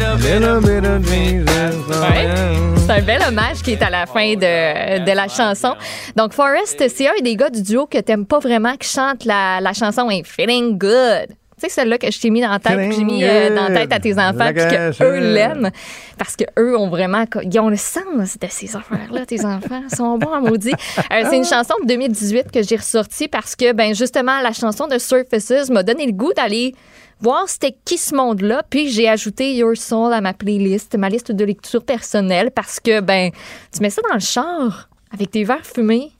C'est un bel hommage qui est à la fin de, de la chanson. Donc, Forrest, c'est un des gars du duo que t'aimes pas vraiment qui chante la, la chanson est Feeling Good. Tu sais, celle-là que je t'ai mis dans la tête, que j'ai mis euh, dans la tête à tes enfants, La puis que gâche. eux l'aiment. Parce que eux ont vraiment, ils ont le sens de ces affaires-là, tes enfants. Ils sont bons à maudit. Euh, c'est une chanson de 2018 que j'ai ressortie parce que, ben, justement, la chanson de Surfaces m'a donné le goût d'aller voir c'était qui ce monde-là. Puis j'ai ajouté Your Soul à ma playlist, ma liste de lecture personnelle, parce que, ben, tu mets ça dans le char avec tes verres fumés.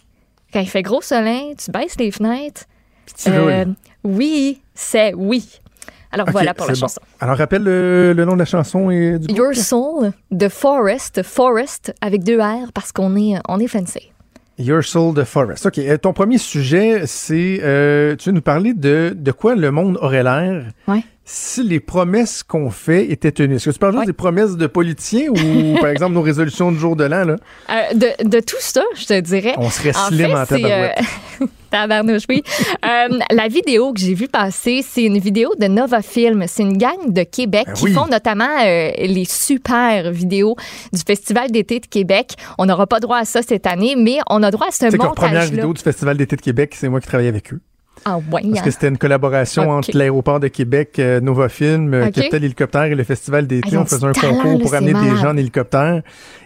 Quand il fait gros soleil, tu baisses les fenêtres. tu. Euh, oui, c'est oui. Alors voilà pour la bon. chanson. Alors, rappelle le, le nom de la chanson et du Your. Soul de Forest, Forest avec deux R parce qu'on est, on est fancy. Your Soul de Forest. OK. euh, Ton premier sujet, c'est. euh, tu veux nous parler de, de quoi le monde aurait l'air? Ouais. Si les promesses qu'on fait étaient tenues? Est-ce que tu parles Ouais. des promesses de politiciens ou, (laughs) par exemple, nos résolutions de jour de l'an, là? Euh, de, de tout ça, je te dirais. On serait En slim fait, en c'est, tabarouette. euh, (laughs) tabarnouche, oui. Euh, la vidéo que j'ai vue passer, c'est une vidéo de Nova Film. C'est une gang de Québec Ben qui oui. font notamment euh, les super vidéos du Festival d'été de Québec. On n'aura pas droit à ça cette année, mais on a droit à ce que leur première montage-là. vidéo du Festival d'été de Québec, c'est moi qui travaillais avec eux. Ah ouais, Parce hein. que c'était une collaboration entre l'aéroport de Québec, euh, Nova Film, euh, Ok. Capital Hélicoptère et le Festival Ah, d'été. ont on faisait un talent, concours pour amener des gens en hélicoptère.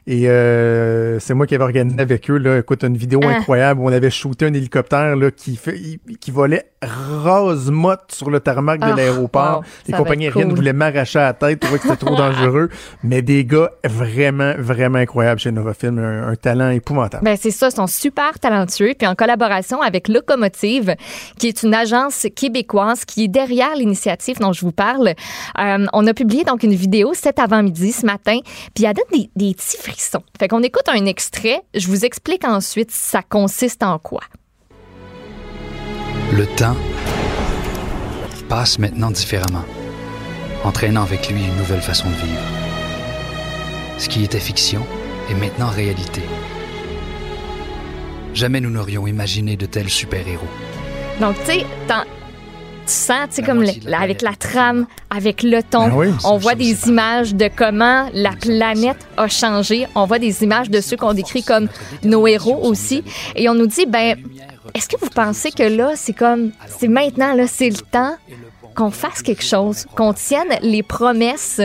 Et euh, c'est moi qui avais organisé avec eux, là, écoute, une vidéo Ah. incroyable où on avait shooté un hélicoptère là, qui, fait, qui volait rase-motte sur le tarmac de Ah, l'aéroport. wow, Les compagnies aériennes cool. voulaient m'arracher à la tête, trouvaient que c'était trop (laughs) dangereux. Mais des gars vraiment, vraiment incroyables chez Nova Film, un, un talent épouvantable. Ben c'est ça, ils sont super talentueux. Puis en collaboration avec Locomotive, qui est une agence québécoise qui est derrière l'initiative dont je vous parle, euh, on a publié donc une vidéo cet avant-midi, ce matin, puis elle donne des, des petits frissons. Fait qu'on écoute un extrait, je vous explique ensuite ça consiste en quoi. Le temps passe maintenant différemment, entraînant avec lui une nouvelle façon de vivre. Ce qui était fiction est maintenant réalité. Jamais nous n'aurions imaginé de tels super-héros. Donc, tu sais, tu sens, tu sais, comme le- la avec la trame, avec le ton, Ben oui. on voit des images de comment la planète a changé. On voit des images de ceux qu'on décrit comme nos héros aussi. Et on nous dit, ben, est-ce que vous pensez que là, c'est comme, c'est maintenant, là, c'est le temps qu'on fasse quelque chose, qu'on tienne les promesses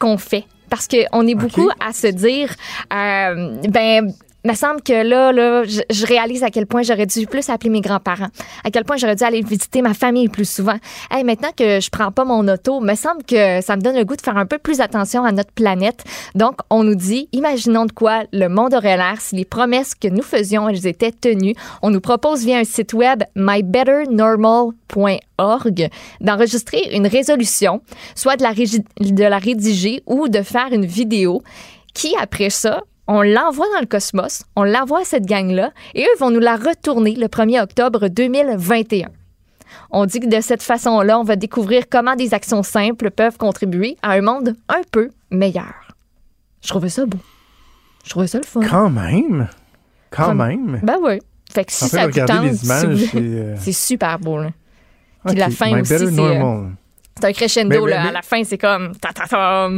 qu'on fait? Parce qu'on est beaucoup à se dire, euh, ben, me semble que là, là, je, réalise à quel point j'aurais dû plus appeler mes grands-parents, à quel point j'aurais dû aller visiter ma famille plus souvent. Hey, maintenant que je prends pas mon auto, me semble que ça me donne le goût de faire un peu plus attention à notre planète. Donc, on nous dit, imaginons de quoi le monde aurait l'air si les promesses que nous faisions, elles étaient tenues. On nous propose via un site web mybetternormal.org d'enregistrer une résolution, soit de la, de la rédiger ou de faire une vidéo qui, après ça, on l'envoie dans le cosmos, on l'envoie à cette gang-là, et eux vont nous la retourner le 1er octobre 2021. On dit que de cette façon-là, on va découvrir comment des actions simples peuvent contribuer à un monde un peu meilleur. Je trouvais ça beau. Je trouvais ça le fun. Quand même. Quand Comme- même. Ben oui. Fait que si En fait, ça vous tente, si c'est... euh, c'est super beau. Là. Puis la fin My aussi, c'est, euh. C'est un crescendo. Mais- mais- là. mais- À la fin, c'est comme... ta, ta, ta.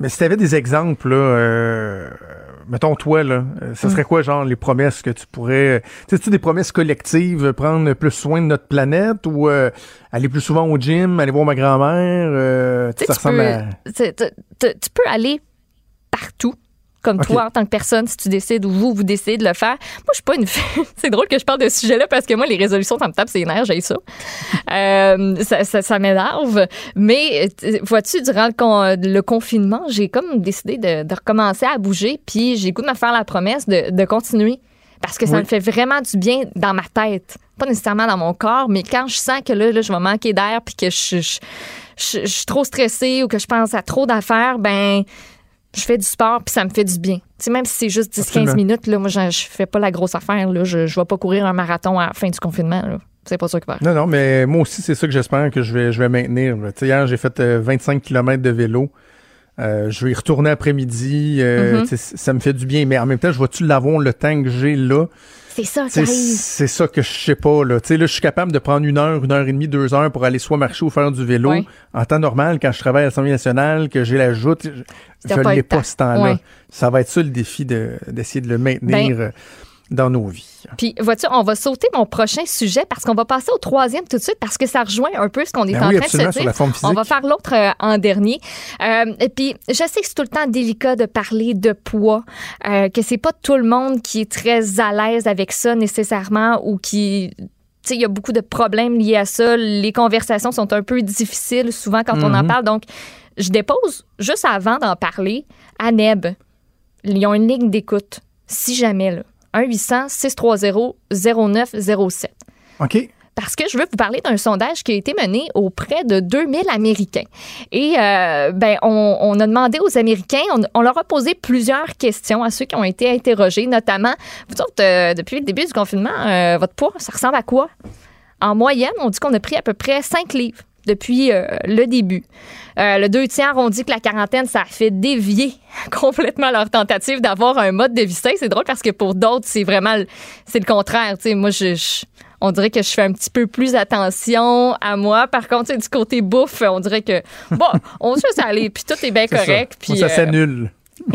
Mais si tu avais des exemples, là, euh, mettons toi, là, euh, Mm. ce serait quoi, genre, les promesses que tu pourrais. Tu sais, des promesses collectives, euh, prendre plus soin de notre planète ou euh, aller plus souvent au gym, aller voir ma grand-mère? euh, Tu sais, ça tu ressemble peux, à. tu peux aller partout, comme toi en tant que personne, si tu décides ou vous, vous décidez de le faire. Moi, je suis pas une fille. (laughs) C'est drôle que je parle de ce sujet-là parce que moi, les résolutions, ça me tape ses nerfs, j'ai ça. (laughs) Euh, ça ça, ça m'énerve. Mais vois-tu, durant le, con- le confinement, j'ai comme décidé de, de recommencer à bouger, puis j'ai goût de me faire la promesse de, de continuer. Parce que ça Oui. me fait vraiment du bien dans ma tête. Pas nécessairement dans mon corps, mais quand je sens que là, là je vais manquer d'air puis que je, je, je- je suis trop stressée ou que je pense à trop d'affaires, ben je fais du sport puis ça me fait du bien. Même si c'est juste 10-15 Absolument. minutes, là, moi, je, fais pas la grosse affaire. Là. Je, je vais pas courir un marathon à la fin du confinement. là. C'est pas ça qui va. Non, non, mais moi aussi, c'est ça que j'espère que je vais, je vais maintenir. hier, j'ai fait euh, 25 km de vélo. Euh, je vais y retourner après-midi. Euh, Mhm. sais, Ça me fait du bien. Mais en même temps, je vais-tu l'avoir le temps que j'ai là? C'est ça qui arrive. C'est ça que je sais pas. Là. Tu sais, là, je suis capable de prendre une heure, une heure et demie, deux heures pour aller soit marcher ou faire du vélo. En temps normal, quand je travaille à l'Assemblée nationale, que j'ai la joute, je pas l'ai pas temps. ce temps-là. Ça va être ça le défi de- d'essayer de, le maintenir Ben, euh, dans nos vies. Puis, vois-tu, on va sauter mon prochain sujet parce qu'on va passer au troisième tout de suite parce que ça rejoint un peu ce qu'on est Ben en oui, train de se sur dire. la forme physique. On va faire l'autre euh, en dernier. Euh, et puis, je sais que c'est tout le temps délicat de parler de poids, euh, que c'est pas tout le monde qui est très à l'aise avec ça nécessairement ou qui il y a beaucoup de problèmes liés à ça. Les conversations sont un peu difficiles souvent quand on en Mhm. parle. Donc, je dépose juste avant d'en parler à Neb. Ils ont une ligne d'écoute. Si jamais, là. 1-800-630-0907. OK? Parce que je veux vous parler d'un sondage qui a été mené auprès de 2000 Américains. Et euh, ben, on, on a demandé aux Américains, on, on leur a posé plusieurs questions à ceux qui ont été interrogés, notamment, vous autres, euh, depuis le début du confinement, euh, votre poids, ça ressemble à quoi? En moyenne, on dit qu'on a pris à peu près 5 livres depuis le début. Euh, le deux tiers ont dit que la quarantaine, ça a fait dévier (laughs) complètement leur tentative d'avoir un mode de vie sain. C'est drôle parce que pour d'autres, c'est vraiment le- c'est le contraire. Tu sais, moi, je, je- on dirait que je fais un petit peu plus attention à moi. Par contre, du côté bouffe, on dirait que bon, on (laughs) se laisse aller, puis tout est bien correct. Puis ça euh, s'annule. (laughs)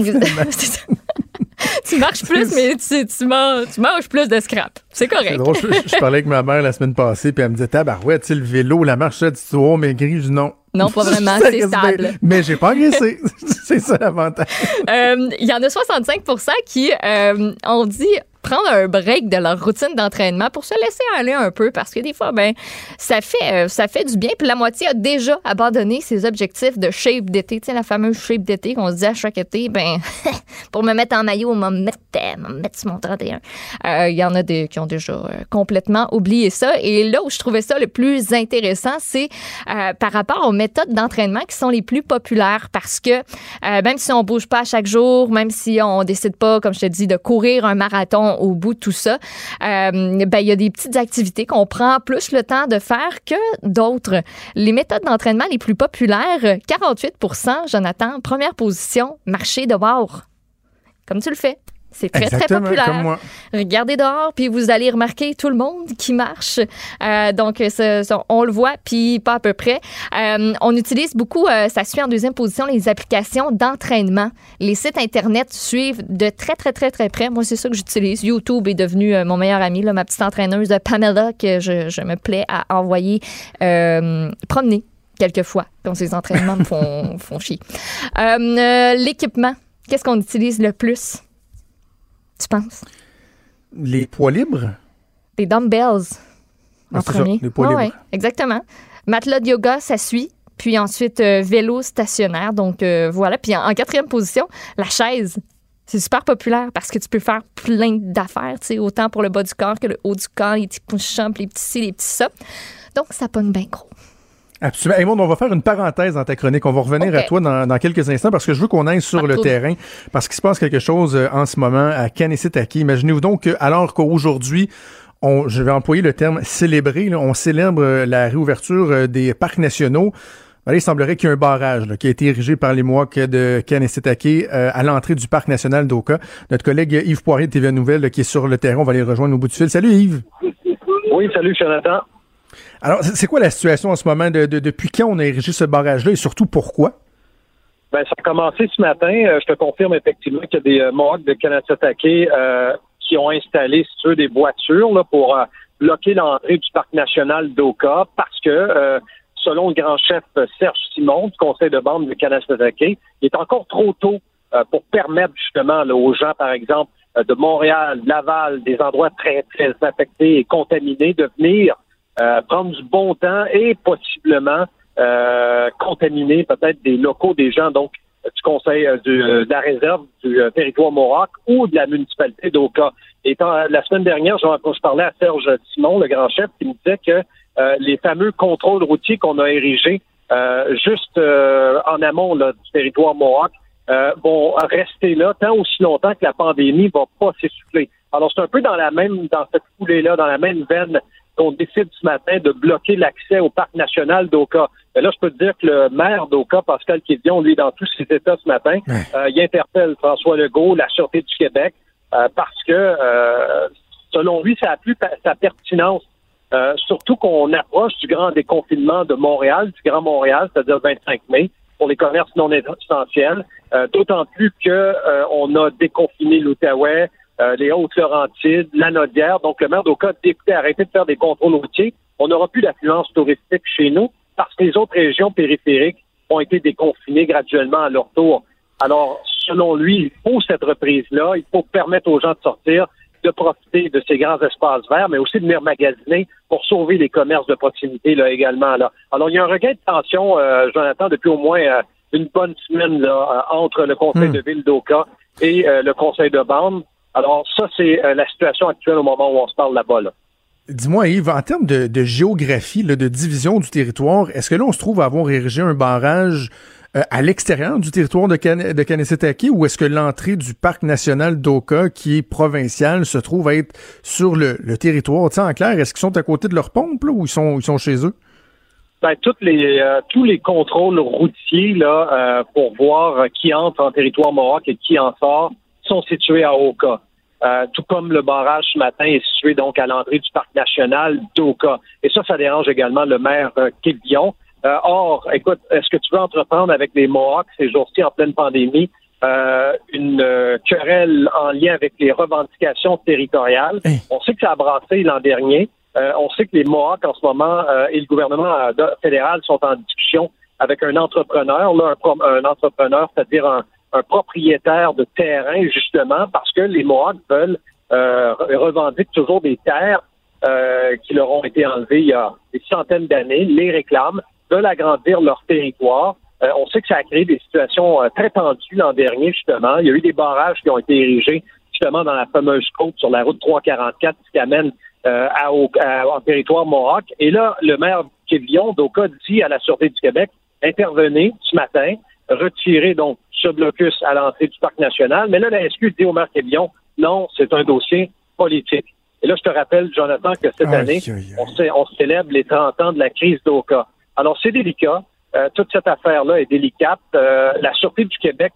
c'est ça. (laughs) tu marches plus, mais tu, tu, manges, tu manges plus de scrap. C'est correct. drôle, je, je parlais avec ma mère la semaine passée, puis elle me disait, tabarouette, tu sais, le vélo, la marche, tu oh, maigri, je dis non. Non, pas (laughs) vraiment, c'est stable. Mais j'ai pas engraissé. (laughs) c'est ça l'avantage. Euh, Il y en a 65% qui euh, ont dit prendre un break de leur routine d'entraînement pour se laisser aller un peu parce que des fois ben ça fait euh, ça fait du bien. Puis la moitié a déjà abandonné ses objectifs de shape d'été. Tu sais la fameuse shape d'été qu'on se dit à chaque été ben (laughs) pour me mettre en maillot on va me mettre me mettre sur mon 31 Euh, il y en a des qui ont déjà euh, complètement oublié ça. Et là où je trouvais ça le plus intéressant c'est euh, par rapport aux méthodes d'entraînement qui sont les plus populaires parce que même si on bouge pas chaque jour, même si on décide pas, comme je te dis, de courir un marathon au bout de tout ça, euh, ben il y a des petites activités qu'on prend plus le temps de faire que d'autres. Les méthodes d'entraînement les plus populaires, 48% Jonathan, première position, marcher dehors. Comme tu le fais. C'est très, très populaire. comme moi. Regardez dehors, puis vous allez remarquer tout le monde qui marche. Euh, donc, ce- ce- on le voit, puis pas à peu près. Euh, on utilise beaucoup, euh, ça suit en deuxième position, les applications d'entraînement. Les sites Internet suivent de très, très, très, très près. Moi, c'est ça que j'utilise. YouTube est devenu euh, mon meilleur ami, là, ma petite entraîneuse euh, Pamela, que je, je me plais à envoyer euh, promener quelquefois quand ces entraînements me font, (laughs) font chier. Euh, euh, L'équipement, qu'est-ce qu'on utilise le plus? Tu penses? Les poids libres? Des dumbbells. En Ah, ça, premier. les poids Ouais, libres. ouais, exactement. Matelas de yoga, ça suit. Puis ensuite, euh, vélo stationnaire. Donc euh, voilà. Puis en, en quatrième position, la chaise. C'est super populaire parce que tu peux faire plein d'affaires, autant pour le bas du corps que le haut du corps, les petits push-ups, les petits ci, les petits ça. Donc, ça pogne bien gros. Absolument. Hey, Maud, on va faire une parenthèse dans ta chronique. On va revenir à toi dans, dans quelques instants parce que je veux qu'on aille sur le terrain parce qu'il se passe quelque chose euh, en ce moment à Kanessetaki. Imaginez-vous donc que, alors qu'aujourd'hui, on, je vais employer le terme célébrer, là, on célèbre euh, la réouverture euh, des parcs nationaux. Voilà, il semblerait qu'il y ait un barrage là, qui a été érigé par les Mohawks de Kanessetake euh, à l'entrée du parc national d'Oka. Notre collègue Yves Poirier de TVA Nouvelle là, qui est sur le terrain, on va les rejoindre au bout du fil. Salut Yves! Oui, salut Jonathan. Alors, c'est quoi la situation en ce moment? De, de- depuis quand on a érigé ce barrage-là et surtout pourquoi? Ben, ça a commencé ce matin. Euh, je te confirme effectivement qu'il y a des euh, Mohawks de Kanasatake euh, qui ont installé, si tu veux, des voitures là, pour euh, bloquer l'entrée du parc national d'Oka parce que, selon le grand chef Serge Simon du conseil de bande de Kanasatake, il est encore trop tôt pour permettre justement aux gens, par exemple, de Montréal, Laval, des endroits très, très affectés et contaminés, de venir euh, prendre du bon temps et possiblement euh, contaminer peut-être des locaux des gens donc du conseil euh, euh, de la réserve du euh, territoire Mohawk ou de la municipalité d'Oka. Et euh, la semaine dernière, je, je parlais à Serge Simon, le grand chef, qui me disait que les fameux contrôles routiers qu'on a érigés juste en amont là, du territoire Mohawk vont rester là tant aussi longtemps que la pandémie va pas s'essouffler. Alors, c'est un peu dans la même, dans cette foulée-là, dans la même veine qu'on décide ce matin de bloquer l'accès au parc national d'Oka. là, je peux te dire que le maire d'Oka, Pascal Quévillon, lui, dans tous ses états ce matin, euh, il interpelle François Legault, la Sûreté du Québec, euh, parce que, euh, selon lui, ça a plus sa pertinence. surtout qu'on approche du grand déconfinement de Montréal, du Grand Montréal, c'est-à-dire le 25 mai, pour les commerces non essentiels. D'autant plus que on a déconfiné l'Outaouais, euh, les Hautes-Laurentides, la Nodière. Donc, le maire d'Oka a décidé d'arrêter de faire des contrôles routiers. On n'aura plus d'affluence touristique chez nous parce que les autres régions périphériques ont été déconfinées graduellement à leur tour. Alors, selon lui, il faut cette reprise-là. Il faut permettre aux gens de sortir, de profiter de ces grands espaces verts, mais aussi de venir magasiner pour sauver les commerces de proximité là également. Là. Alors, il y a un regain de tension, euh, Jonathan, depuis au moins euh, une bonne semaine là, entre le Conseil hmm. de ville d'Oka et le Conseil de bande. Alors, ça, c'est euh, la situation actuelle au moment où on se parle là-bas. Dis-moi, Yves, en termes de, géographie, de division du territoire, est-ce que là, on se trouve à avoir érigé un barrage euh, à l'extérieur du territoire de, Can de ou est-ce que l'entrée du parc national d'Oka, qui est provincial, se trouve à être sur le, territoire? Tu en clair, est-ce qu'ils sont à côté de leur pompe ou ils sont, ils sont chez eux? Ben, toutes les, euh, tous les contrôles routiers là, pour voir qui entre en territoire mohawk et qui en sort sont situés à Oka. Euh, tout comme le barrage ce matin est situé donc à l'entrée du parc national d'Oka. Et ça, ça dérange également le maire euh, euh or, écoute, est-ce que tu veux entreprendre avec les Mohawks ces jours-ci en pleine pandémie euh, une querelle en lien avec les revendications territoriales? On sait que ça a brassé l'an dernier. on sait que les Mohawks en ce moment et le gouvernement fédéral sont en discussion avec un entrepreneur, là, un, un entrepreneur, c'est-à-dire un, un propriétaire de terrain, justement, parce que les Mohawks veulent euh, revendiquer toujours des terres euh, qui leur ont été enlevées il y a des centaines d'années, les réclament, veulent agrandir leur territoire. Euh, on sait que ça a créé des situations euh, très tendues l'an dernier, justement. Il y a eu des barrages qui ont été érigés, justement, dans la fameuse côte sur la route 344 qui amène euh, à, en territoire Mohawk. Et là, le maire Kévillon d'Oka dit à la Sûreté du Québec, intervenez ce matin, retirez donc ce blocus à l'entrée du parc national. Mais là, la SQ dit au maire Quévillon, non, c'est un dossier politique. Et là, je te rappelle, Jonathan, que cette année, On, célèbre les 30 ans de la crise d'Oka. Alors, c'est délicat. Euh, toute cette affaire-là est délicate. Euh, la Sûreté du Québec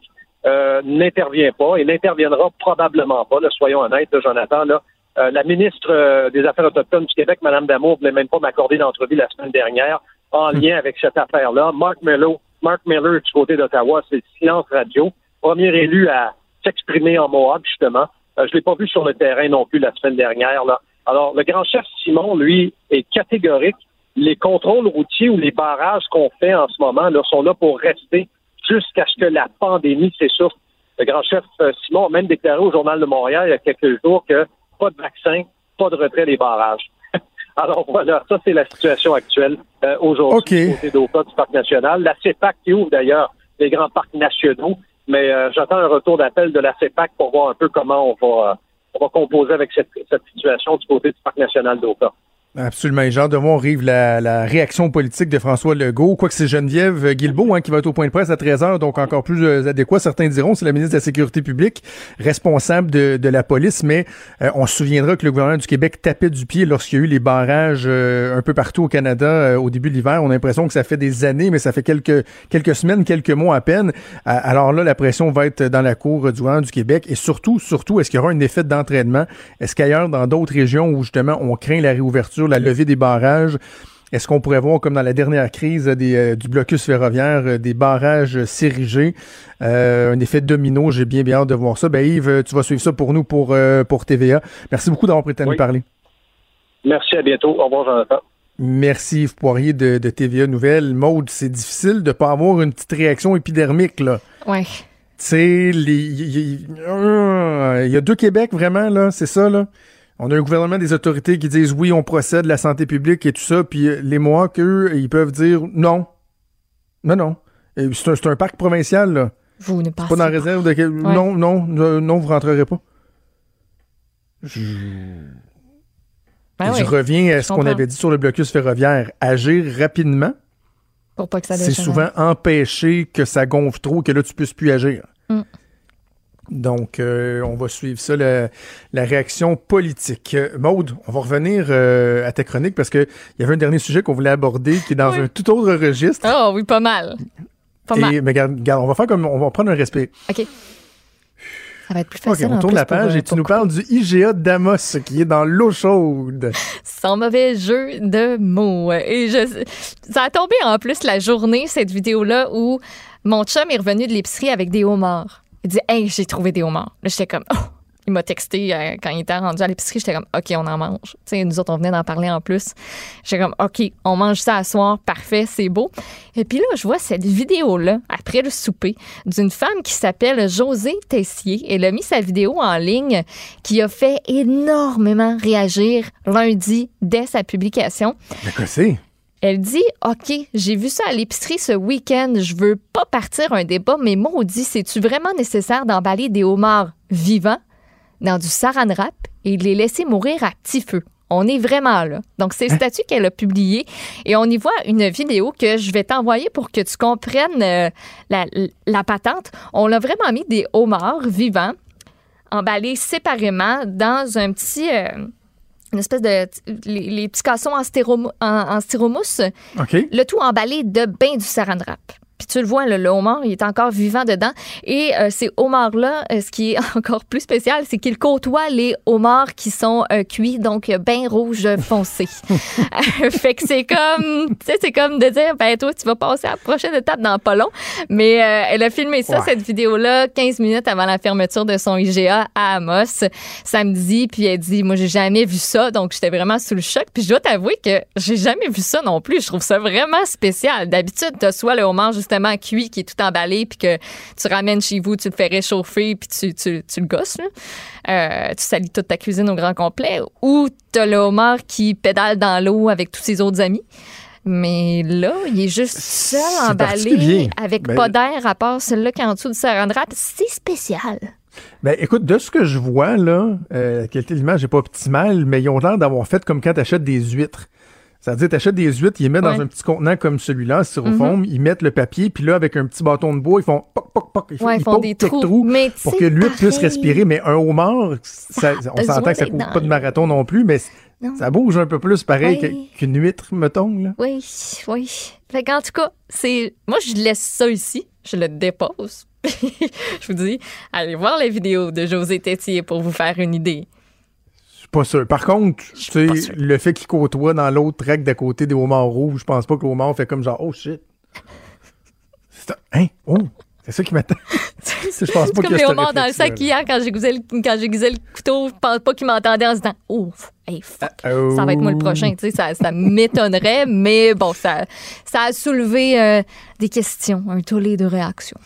euh, n'intervient pas et n'interviendra probablement pas. soyons honnêtes, Jonathan. Là, la ministre des Affaires autochtones du Québec, Mme Damour, ne voulait même pas m'accorder d'entrevue la semaine dernière en hmm. lien avec cette affaire-là. Mark Mello Mark Miller du côté d'Ottawa, c'est silence radio. Premier élu à s'exprimer en Mohawk, justement. Euh, je l'ai pas vu sur le terrain non plus la semaine dernière. Là. Alors, le grand chef Simon, lui, est catégorique. Les contrôles routiers ou les barrages qu'on fait en ce moment là, sont là pour rester jusqu'à ce que la pandémie s'essouffle. Le grand chef euh, Simon a même déclaré au Journal de Montréal il y a quelques jours que pas de vaccin, pas de retrait des barrages. Alors voilà, ça c'est la situation actuelle euh, aujourd'hui côté d'Oka du Parc national. La CEPAC qui ouvre d'ailleurs les grands parcs nationaux, mais euh, j'attends un retour d'appel de la CEPAC pour voir un peu comment on va, euh, on va composer avec cette, cette situation du côté du Parc national d'Oka. Absolument. Genre de voir arrive la, la, réaction politique de François Legault. Quoique c'est Geneviève Guilbeault hein, qui va être au point de presse à 13h, donc encore plus euh, adéquat. Certains diront c'est la ministre de la Sécurité publique, responsable de, de la police, mais euh, on se souviendra que le gouvernement du Québec tapait du pied lorsqu'il y a eu les barrages euh, un peu partout au Canada au début de l'hiver. On a l'impression que ça fait des années, mais ça fait quelques, quelques semaines, quelques mois à peine. alors là, la pression va être dans la cour du gouvernement du Québec. Et surtout, surtout, est-ce qu'il y aura un effet d'entraînement? Est-ce qu'ailleurs, dans d'autres régions où justement on craint la réouverture, la levée des barrages. Est-ce qu'on pourrait voir, comme dans la dernière crise des, euh, du blocus ferroviaire, euh, des barrages s'ériger, euh, un effet domino? J'ai bien, bien hâte de voir ça. Ben, Yves, tu vas suivre ça pour nous, pour, pour TVA. Merci beaucoup d'avoir prêté à nous parler. Merci, à bientôt. Au revoir, Jonathan. Merci Yves Poirier de, TVA Nouvelle. Maude, c'est difficile de ne pas avoir une petite réaction épidermique, là. Ouais. Tu sais, il y, a deux Québec, vraiment, là, c'est ça, là. On a un gouvernement des autorités qui disent oui, on procède, la santé publique et tout ça, puis euh, les mois qu'eux, ils peuvent dire non. Non, non. C'est un, parc provincial, là. Vous ne passez pas. dans la réserve de. Non, non, non, vous rentrerez pas. Je, ben reviens à ce qu'on avait dit sur le blocus ferroviaire. Agir rapidement. Pour pas que ça C'est souvent empêcher que ça gonfle trop, que là, tu puisses plus agir. Mm. Donc, euh, on va suivre ça, la, la réaction politique. Euh, Maude, on va revenir euh, à ta chronique parce qu'il y avait un dernier sujet qu'on voulait aborder qui est dans Oui. un tout autre registre. Oh oui, pas mal. Pas mal. Mais regarde, regarde, on va faire comme, on va prendre un respect. OK. Ça va être plus facile. on en tourne la page et tu nous parles du IGA d'Amos qui est dans l'eau chaude. (laughs) Sans mauvais jeu de mots. Et je, ça a tombé en plus la journée, cette vidéo-là, où mon chum est revenu de l'épicerie avec des homards. Il dit Hey, j'ai trouvé des homards. Là, j'étais comme Oh! Il m'a texté euh, quand il était rendu à l'épicerie. J'étais comme OK, on en mange. Sais, nous autres, on venait d'en parler en plus. J'étais comme OK, on mange ça à soir. Parfait, c'est beau. Et puis là, je vois cette vidéo-là, après le souper, d'une femme qui s'appelle Josée Tessier. Elle a mis sa vidéo en ligne qui a fait énormément réagir lundi dès sa publication. Que c'est? Elle dit OK, j'ai vu ça à l'épicerie ce week-end. Je veux pas partir un débat, mais maudit, c'est-tu vraiment nécessaire d'emballer des homards vivants dans du saran wrap et de les laisser mourir à petit feu? On est vraiment là. Donc, c'est le statut qu'elle a publié et on y voit une vidéo que je vais t'envoyer pour que tu comprennes euh, la, la patente. On l'a vraiment mis des homards vivants emballés séparément dans un petit. euh, une espèce de. Les, les petits cassons en, styromo- en, en styromousse. Le tout emballé de bain du saran wrap. Puis tu le vois, là, le homard, il est encore vivant dedans. Et euh, ces homards-là, euh, ce qui est (laughs) encore plus spécial, c'est qu'ils côtoient les homards qui sont euh, cuits, donc bain rouge foncé. (laughs) Fait que c'est comme, tu sais, c'est comme de dire, ben toi, tu vas passer à la prochaine étape dans pas long. Mais elle a filmé ça, Ouais. cette vidéo-là, 15 minutes avant la fermeture de son IGA à Amos, samedi. Puis elle dit, moi, j'ai jamais vu ça, donc j'étais vraiment sous le choc. Puis je dois t'avouer que j'ai jamais vu ça non plus. Je trouve ça vraiment spécial. D'habitude, t'as soit le homard justement cuit qui est tout emballé, puis que tu ramènes chez vous, tu le fais réchauffer, puis tu, tu, tu le gosses. Euh, tu salis toute ta cuisine au grand complet. Ou t'as le homard qui pédale dans l'eau avec tous ses autres amis. Mais là, il est juste seul emballé avec Ben- pas d'air à part celui-là qui est en dessous du saran wrap. C'est spécial. Ben, écoute, de ce que je vois, là, euh, la qualité de l'image n'est pas optimale, mais ils ont l'air d'avoir fait comme quand tu achètes des huîtres. C'est-à-dire, tu achètes des huîtres, ils les mettent dans un petit contenant comme celui-là, styrofoam, ils mettent le papier, puis là, avec un petit bâton de bois, ils font poc, poc, poc, ils, font- Ouais, ils ils font poquent des trous. Mais pour que l'huître puisse respirer. Mais un homard, ça- on besoin s'entend que ça court dans pas de marathon non plus, mais Non. ça bouge un peu plus pareil qu'une huître, mettons. Là. Oui, oui. Fait qu'en tout cas, c'est. Moi, je laisse ça ici. Je le dépose. (laughs) je vous dis, allez voir la vidéo de José Tétier pour vous faire une idée. Suis pas sûr. Par contre, tu sais, le fait qu'il côtoie dans l'autre track d'à côté des homards rouges, je pense pas que le homard fait comme genre, oh shit. C'est Hein? Oh! C'est ça qui m'attend. (laughs) je pense C'est pas comme les homards dans le sac hier quand j'ai gusé le, quand j'ai gusé le couteau. Je pense pas qu'ils m'entendaient en se disant Oh, hey, fuck. Oh. Ça va être moi le prochain. Tu sais, ça, ça m'étonnerait, mais bon, ça, ça a soulevé euh, des questions, un tollé de réactions.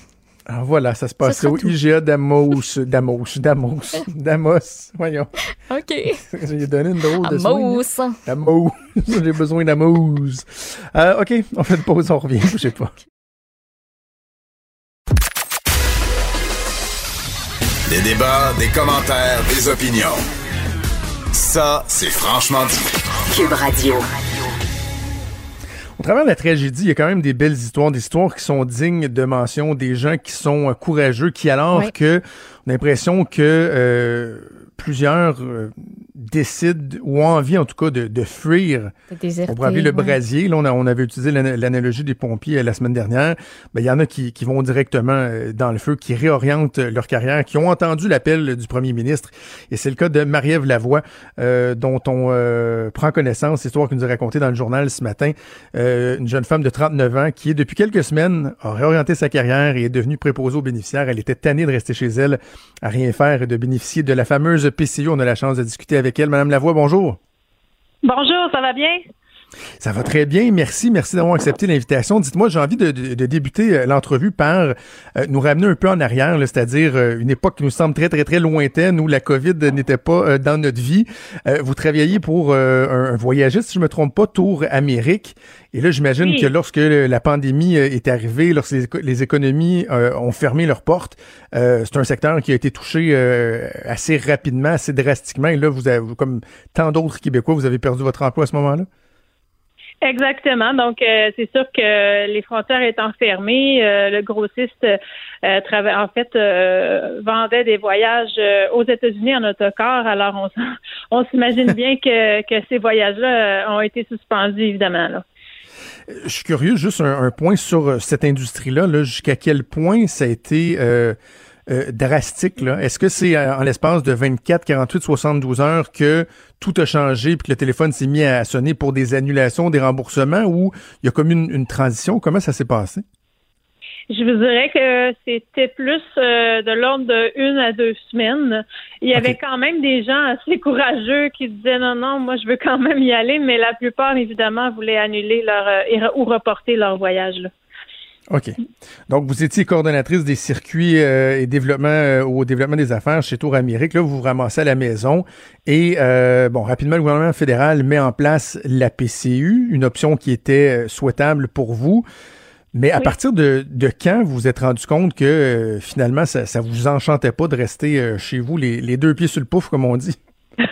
Alors voilà, ça se passe au tout. IGA d'Amos. (laughs) D'Amos. D'Amos. D'Amos. Voyons. OK. (laughs) J'ai donné une drôle de. Mousse. D'Amos. (laughs) J'ai besoin d'Amos. Euh, OK, on fait une pause, on revient. Je sais pas. Des débats, des commentaires, des opinions. Ça, c'est franchement dit. Cube Radio. Au travers de la tragédie, il y a quand même des belles histoires, des histoires qui sont dignes de mention, des gens qui sont euh, courageux, qui alors que on a l'impression que euh, plusieurs euh, décident ou ont envie en tout cas de, de fuir on pourrait appeler le brasier. Là, on, a- on avait utilisé l'ana- l'analogie des pompiers euh, la semaine dernière. Ben, Il y en a qui, qui vont directement euh, dans le feu, qui réorientent euh, leur carrière, qui ont entendu l'appel du premier ministre. Et c'est le cas de Marie-Ève Lavoie, euh, dont on euh, prend connaissance, histoire qu'elle nous a racontée dans le journal ce matin. Euh, une jeune femme de 39 ans qui, depuis quelques semaines, a réorienté sa carrière et est devenue préposée aux bénéficiaires. Elle était tannée de rester chez elle, à rien faire et de bénéficier de la fameuse PCU. On a la chance de discuter avec elle. Madame Lavoie, bonjour. Bonjour, ça va bien? Ça va très bien, merci, merci d'avoir accepté l'invitation. Dites-moi, j'ai envie de, de- de débuter euh, l'entrevue par euh, nous ramener un peu en arrière, c'est-à-dire euh, une époque qui nous semble très, très, très lointaine où la COVID n'était pas euh, dans notre vie. Euh, vous travailliez pour euh, un, un voyagiste, si je me trompe pas, Tour Amérique. Et là, j'imagine Oui. que lorsque la pandémie est arrivée, lorsque les, les économies euh, ont fermé leurs portes, euh, c'est un secteur qui a été touché euh, assez rapidement, assez drastiquement. Et là, vous avez, comme tant d'autres Québécois, vous avez perdu votre emploi à ce moment-là? Exactement. Donc, euh, c'est sûr que les frontières étant fermées, euh, le grossiste, euh, en fait, vendait des voyages aux États-Unis en autocar. Alors, on, (laughs) on s'imagine bien que, que ces voyages-là ont été suspendus, évidemment. Là. Je suis curieux, juste un, point sur cette industrie-là. -là, Jusqu'à quel point ça a été euh, drastique. Est-ce que c'est euh, en l'espace de 24, 48, 72 heures que tout a changé puis que le téléphone s'est mis à sonner pour des annulations, des remboursements ou il y a comme une, transition? Comment ça s'est passé? Je vous dirais que c'était plus euh, de l'ordre de une à deux semaines. Il y avait quand même des gens assez courageux qui disaient non, non, moi je veux quand même y aller, mais la plupart, évidemment, voulaient annuler leur ou reporter leur voyage. Là. OK. Donc, vous étiez coordonnatrice des circuits euh, et développement euh, au développement des affaires chez Tour Amérique. Là, vous vous ramassez à la maison. Et, euh, bon, rapidement, le gouvernement fédéral met en place la PCU, une option qui était souhaitable pour vous. Mais à partir de, de, quand vous vous êtes rendu compte que finalement, ça, ça vous enchantait pas de rester chez vous, les, les deux pieds sur le pouf, comme on dit? (laughs)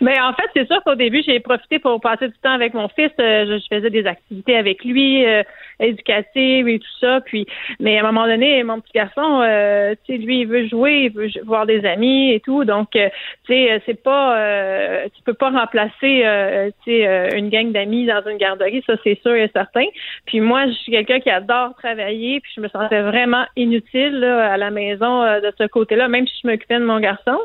Mais en fait, c'est sûr qu'au début, j'ai profité pour passer du temps avec mon fils. je, faisais des activités avec lui éducative et tout ça. Puis, mais à un moment donné, mon petit garçon, euh, tu sais, lui, il veut jouer, il veut voir des amis et tout. Donc, euh, tu sais, euh, c'est pas, euh, tu peux pas remplacer, euh, tu sais, une gang d'amis dans une garderie, ça c'est sûr et certain. Puis moi, je suis quelqu'un qui adore travailler, puis je me sentais vraiment inutile là, à la maison de ce côté-là, même si je m'occupais de mon garçon.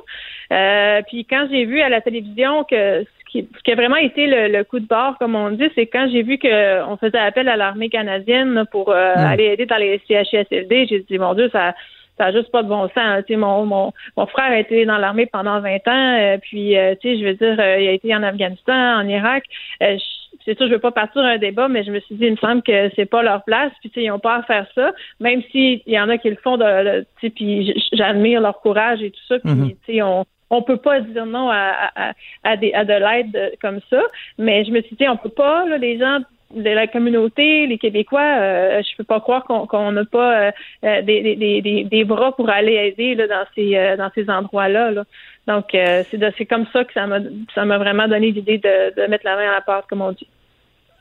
puis quand j'ai vu à la télévision que ce qui a vraiment été le, coup de barre, comme on dit, c'est quand j'ai vu qu'on faisait appel à l'armée canadienne pour euh, hmm. aller aider dans les CHSLD, j'ai dit, mon Dieu, ça ça n'a juste pas de bon sens. Hein. mon, mon, mon frère a été dans l'armée pendant 20 ans, euh, puis euh, tu sais, je veux dire, il a été en Afghanistan, en Irak. c'est sûr, je veux pas partir un débat, mais je me suis dit, il me semble que c'est pas leur place, puis ils ont pas à faire ça, même s'il y en a qui le font, de, puis j'admire leur courage et tout ça, puis mm-hmm. tu sais, on on peut pas dire non à, à, des, à de l'aide comme ça. Mais je me suis dit, on peut pas, là, les gens de la communauté, les Québécois, euh, je peux pas croire qu'on n'a pas euh, euh, des, des, des, bras pour aller aider là, dans ces euh, ces endroits-là. Là. Donc c'est comme ça que ça m'a vraiment donné l'idée de, de mettre la main à la porte, comme on dit.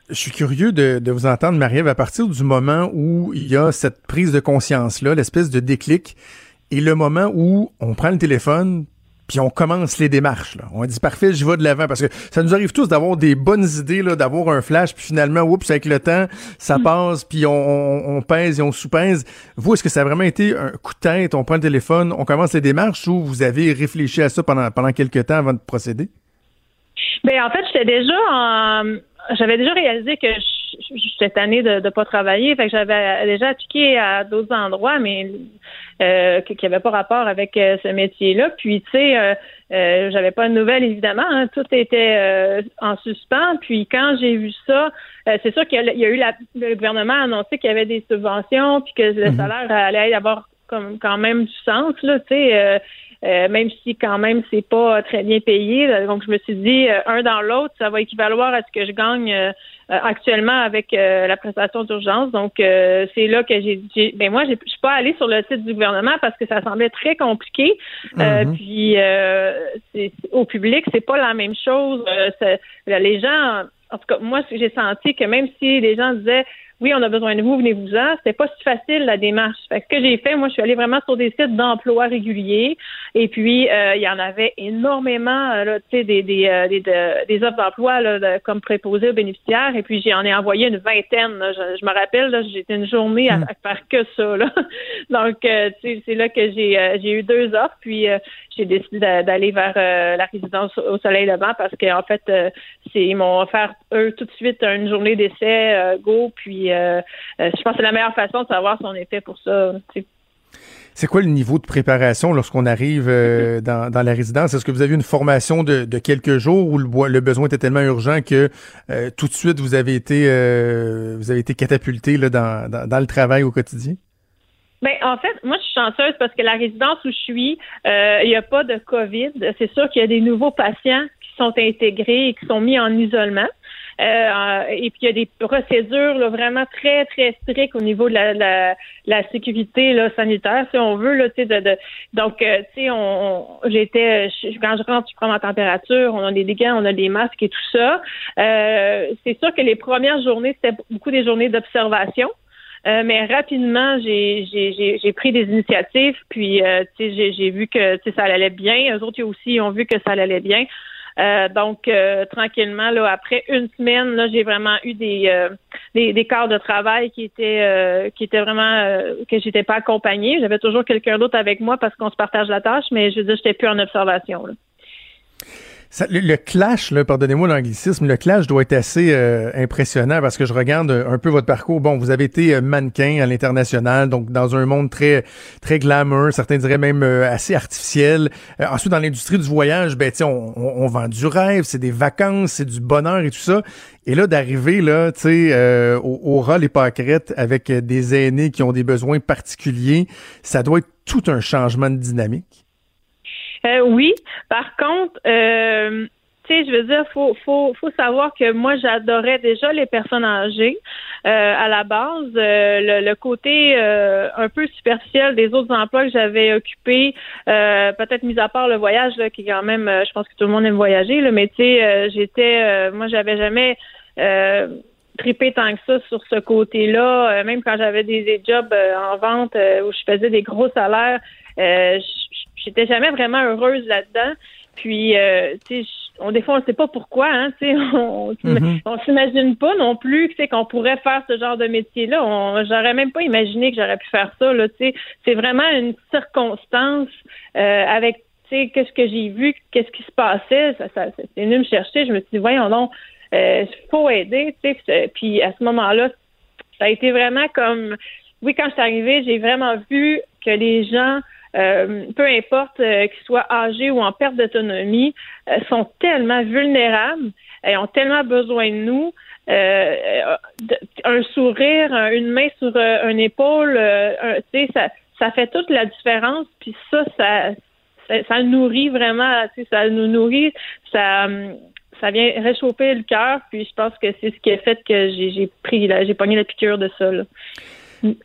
Je suis curieux de, de vous entendre, Marie-Ève, à partir du moment où il y a cette prise de conscience-là, l'espèce de déclic, et le moment où on prend le téléphone, puis on commence les démarches. Là. On dit parfait, j'y vais de l'avant parce que ça nous arrive tous d'avoir des bonnes idées, là, d'avoir un flash, puis finalement, oups, avec le temps, ça hmm. passe, puis on, on, pèse et on sous-pèse. Vous, est-ce que ça a vraiment été un coup de tête, on prend le téléphone, on commence les démarches ou vous avez réfléchi à ça pendant, pendant quelques temps avant de procéder? Ben en fait, j'étais déjà en j'avais déjà réalisé que cette année de ne pas travailler, fait que j'avais déjà appliqué à d'autres endroits, mais euh, qui n'avaient pas rapport avec euh, ce métier-là. Puis, tu sais, euh, euh, j'avais pas de nouvelles, évidemment. Hein. tout était euh, en suspens. Puis, quand j'ai vu ça, c'est sûr qu'il y, a eu la, le gouvernement a annoncé qu'il y avait des subventions, puis que le mhm. salaire allait avoir comme quand même du sens, là, tu sais. Euh, même si quand même c'est pas très bien payé. Donc je me suis dit euh, un dans l'autre, ça va équivaloir à ce que je gagne euh, actuellement avec la prestation d'urgence. Donc c'est là que j'ai dit ben moi je suis pas allée sur le site du gouvernement parce que ça semblait très compliqué. Mm-hmm. Puis c'est, au public c'est pas la même chose. les gens en tout cas, moi, j'ai senti que même si les gens disaient oui, on a besoin de vous, venez-vous-en. C'était pas si facile la démarche. Fait ce que j'ai fait, moi, je suis allée vraiment sur des sites d'emploi réguliers. Et puis, euh, il y en avait énormément, euh, là, tu sais, des, des, euh, des, des, offres d'emploi là, comme préposés aux bénéficiaires. Et puis, j'en ai envoyé une vingtaine. Je, me rappelle, là, j'étais une journée à, hmm. faire que ça. Là. (laughs) Donc, c'est là que j'ai j'ai eu deux offres. Puis, j'ai décidé d'aller vers la résidence au Soleil Levant parce qu'en fait, c'est ils m'ont offert eux tout de suite une journée d'essai go. Puis euh, euh, je pense que c'est la meilleure façon de savoir si on était pour ça. C'est quoi le niveau de préparation lorsqu'on arrive euh, dans, la résidence? Est-ce que vous avez une formation de, quelques jours ou le, besoin était tellement urgent que tout de suite vous avez été vous avez été catapulté dans, le travail au quotidien? Ben, en fait, moi, je suis chanceuse parce que la résidence où je suis, il n'y a pas de COVID. C'est sûr qu'il y a des nouveaux patients qui sont intégrés et qui sont mis en isolement. Euh, et puis il y a des procédures là, vraiment très très strictes au niveau de la, la, la sécurité là, sanitaire, si on veut là, de, de, donc euh, tu sais, on, j'étais quand je rentre, je prends ma température, on a des gants, on a des masques et tout ça. Euh, c'est sûr que les premières journées c'était beaucoup des journées d'observation. Euh, mais rapidement, j'ai pris des initiatives, puis euh, j'ai vu que ça allait bien. Eux autres aussi ont vu que ça allait bien. Euh, donc, tranquillement, là, après une semaine, là, j'ai vraiment eu des, des, des quarts de travail qui étaient qui étaient vraiment que j'étais pas accompagnée. J'avais toujours quelqu'un d'autre avec moi parce qu'on se partage la tâche, mais je veux dire, j'étais plus en observation. Là le, clash, pardonnez-moi l'anglicisme, le clash doit être assez euh, impressionnant parce que je regarde un peu votre parcours. Bon, vous avez été euh, mannequin à l'international, donc dans un monde très très glamour, certains diraient même euh, assez artificiel. ensuite, dans l'industrie du voyage, ben on, on, vend du rêve, c'est des vacances, c'est du bonheur et tout ça. Et là, d'arriver là, tu sais, au, au rôle et pâquerettes avec des aînés qui ont des besoins particuliers, ça doit être tout un changement de dynamique. Euh, oui. Par contre, euh, tu sais, je veux dire, faut, faut, faut savoir que moi, j'adorais déjà les personnes âgées euh, à la base. le, côté un peu superficiel des autres emplois que j'avais occupés, peut-être mis à part le voyage, là, qui quand même, je pense que tout le monde aime voyager, là, mais tu sais, j'étais, moi, j'avais jamais tripé tant que ça sur ce côté-là. même quand j'avais des, des jobs en vente où je faisais des gros salaires, j'étais jamais vraiment heureuse là-dedans. Puis, euh, tu sais, on, des fois, on ne sait pas pourquoi, hein, tu sais, (laughs) on, mm-hmm. on s'imagine pas non plus, tu sais, qu'on pourrait faire ce genre de métier-là. On, j'aurais même pas imaginé que j'aurais pu faire ça, là, tu sais. C'est vraiment une circonstance euh, avec, tu sais, qu'est-ce que j'ai vu, qu'est-ce qui se passait. Ça, ça, c'est venu me chercher. Je me suis dit, voyons donc, il euh, faut aider, tu sais. Puis, à ce moment-là, ça a été vraiment comme, oui, quand je suis arrivée, j'ai vraiment vu que les gens euh, peu importe euh, qu'ils soient âgés ou en perte d'autonomie, euh, sont tellement vulnérables et ont tellement besoin de nous. un sourire, une main sur une épaule, tu sais, ça, ça fait toute la différence. Puis ça, ça, ça, nourrit vraiment, tu sais, ça nous nourrit, ça ça vient réchauffer le cœur, puis je pense que c'est ce qui a fait que j'ai pris, j'ai pogné la piqûre de ça. Là.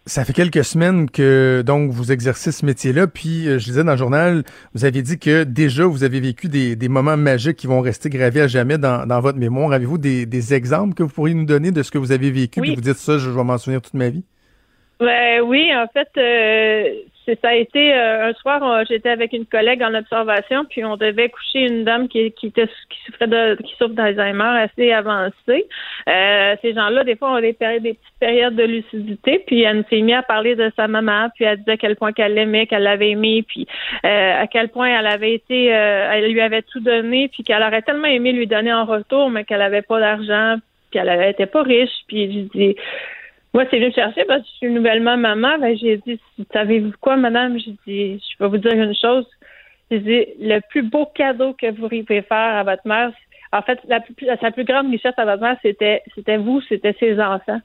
Ça fait quelques semaines que donc vous exercez ce métier-là, puis euh, je disais dans le journal, vous aviez dit que déjà vous avez vécu des, des moments magiques qui vont rester gravés à jamais dans, dans votre mémoire. Avez-vous des, des, exemples que vous pourriez nous donner de ce que vous avez vécu, puis vous dites ça, je vais m'en souvenir toute ma vie? Ben, oui, en fait, euh, ça a été euh, un soir, j'étais avec une collègue en observation, puis on devait coucher une dame qui, qui, était, qui souffrait de qui souffre d'Alzheimer assez avancé. Euh, ces gens-là, des fois, ont des, périodes, des petites périodes de lucidité, puis elle s'est mise à parler de sa maman, puis elle disait à quel point qu'elle l'aimait, qu'elle l'avait aimé, puis euh, à quel point elle avait été, elle lui avait tout donné, puis qu'elle aurait tellement aimé lui donner en retour, mais qu'elle avait pas d'argent, puis elle était pas riche, puis je dis moi, c'est venu me chercher parce que je suis nouvellement maman. Ben, j'ai dit, savez-vous quoi, madame? J'ai dit, je vais vous dire une chose. J'ai dit, le plus beau cadeau que vous pouvez faire à votre mère, en fait, la plus, sa plus grande richesse à votre mère, c'était, c'était vous, c'était ses enfants.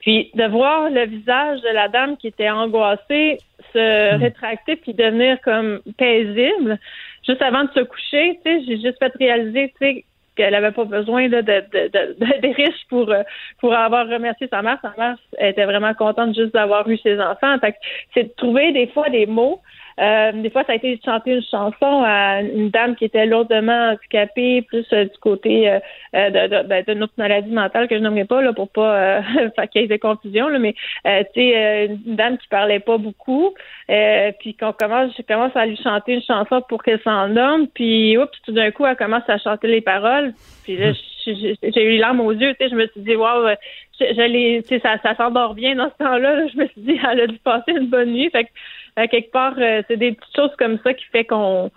Puis de voir le visage de la dame qui était angoissée se hmm. rétracter puis devenir comme paisible, juste avant de se coucher, tu sais, j'ai juste fait réaliser, tu sais, qu'elle n'avait pas besoin de, de, de, (laughs) des riches pour, euh, pour avoir remercié sa mère. Sa mère était vraiment contente juste d'avoir eu ses enfants. c'est de trouver des fois des mots euh, des fois, ça a été de chanter une chanson à une dame qui était lourdement handicapée, plus euh, du côté euh, de, de, ben, de, notre maladie mentale que je nommerai pas là pour pas (laughs) faire qu'il y ait des confusions, là, mais tu sais, une dame qui parlait pas beaucoup, puis qu'on commence, je commence à lui chanter une chanson pour qu'elle s'en puis oups, tout d'un coup, elle commence à chanter les paroles, puis là, j'ai eu larmes aux yeux, tu sais, je me suis dit, waouh, je, je ça, ça s'endort bien dans ce temps-là, je me suis dit, (laughs) elle a dû passer une bonne nuit, fait que quelque part, euh, c'est des petites choses comme ça qui fait qu'on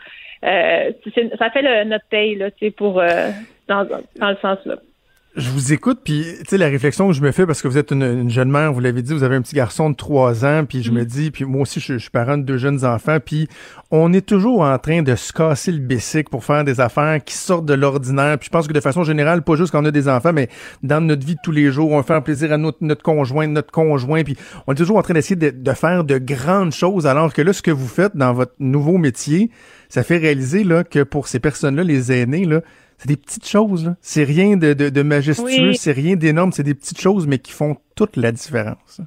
euh, ça fait le, notre paye là, pour euh, dans, dans le sens là. Je vous écoute, puis tu sais la réflexion que je me fais parce que vous êtes une, jeune mère, vous l'avez dit, vous avez un petit garçon de trois ans, puis je me mm. dis, puis moi aussi je, suis parent de deux jeunes enfants, puis on est toujours en train de se casser le bessic pour faire des affaires qui sortent de l'ordinaire. Puis je pense que de façon générale, pas juste quand on a des enfants, mais dans notre vie de tous les jours, on fait plaisir à notre, notre conjoint, notre conjoint, puis on est toujours en train d'essayer de, de faire de grandes choses, alors que là, ce que vous faites dans votre nouveau métier, ça fait réaliser là que pour ces personnes-là, les aînés là C'est des petites choses, là. C'est rien de, de, de majestueux, Oui. c'est rien d'énorme, c'est des petites choses, mais qui font toute la différence.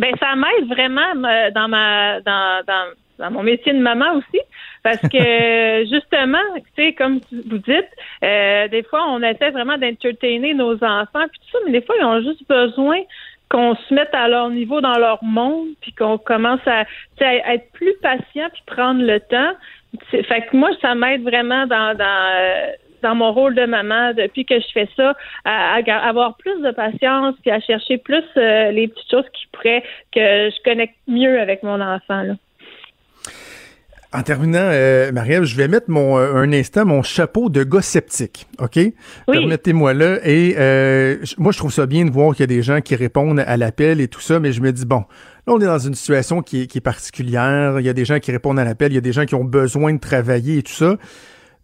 Ben ça m'aide vraiment me- dans ma dans, dans dans mon métier de maman aussi parce que (laughs) justement tu sais comme vous dites euh, des fois on essaie vraiment d'entertainer nos enfants puis tout ça mais des fois ils ont juste besoin qu'on se mette à leur niveau dans leur monde puis qu'on commence à, être plus patient puis prendre le temps fait que moi ça m'aide vraiment dans dans euh, dans mon rôle de maman depuis que je fais ça, à, avoir plus de patience puis à chercher plus euh, les petites choses qui pourraient que je connecte mieux avec mon enfant. Là. En terminant, euh, Marie-Ève, je vais mettre mon, euh, un instant mon chapeau de gars sceptique, OK? Permettez-moi là. Et euh, moi, je trouve ça bien de voir qu'il y a des gens qui répondent à l'appel et tout ça, mais je me dis, bon, là, on est dans une situation qui est, qui est particulière. Il y a des gens qui répondent à l'appel, il y a des gens qui ont besoin de travailler et tout ça.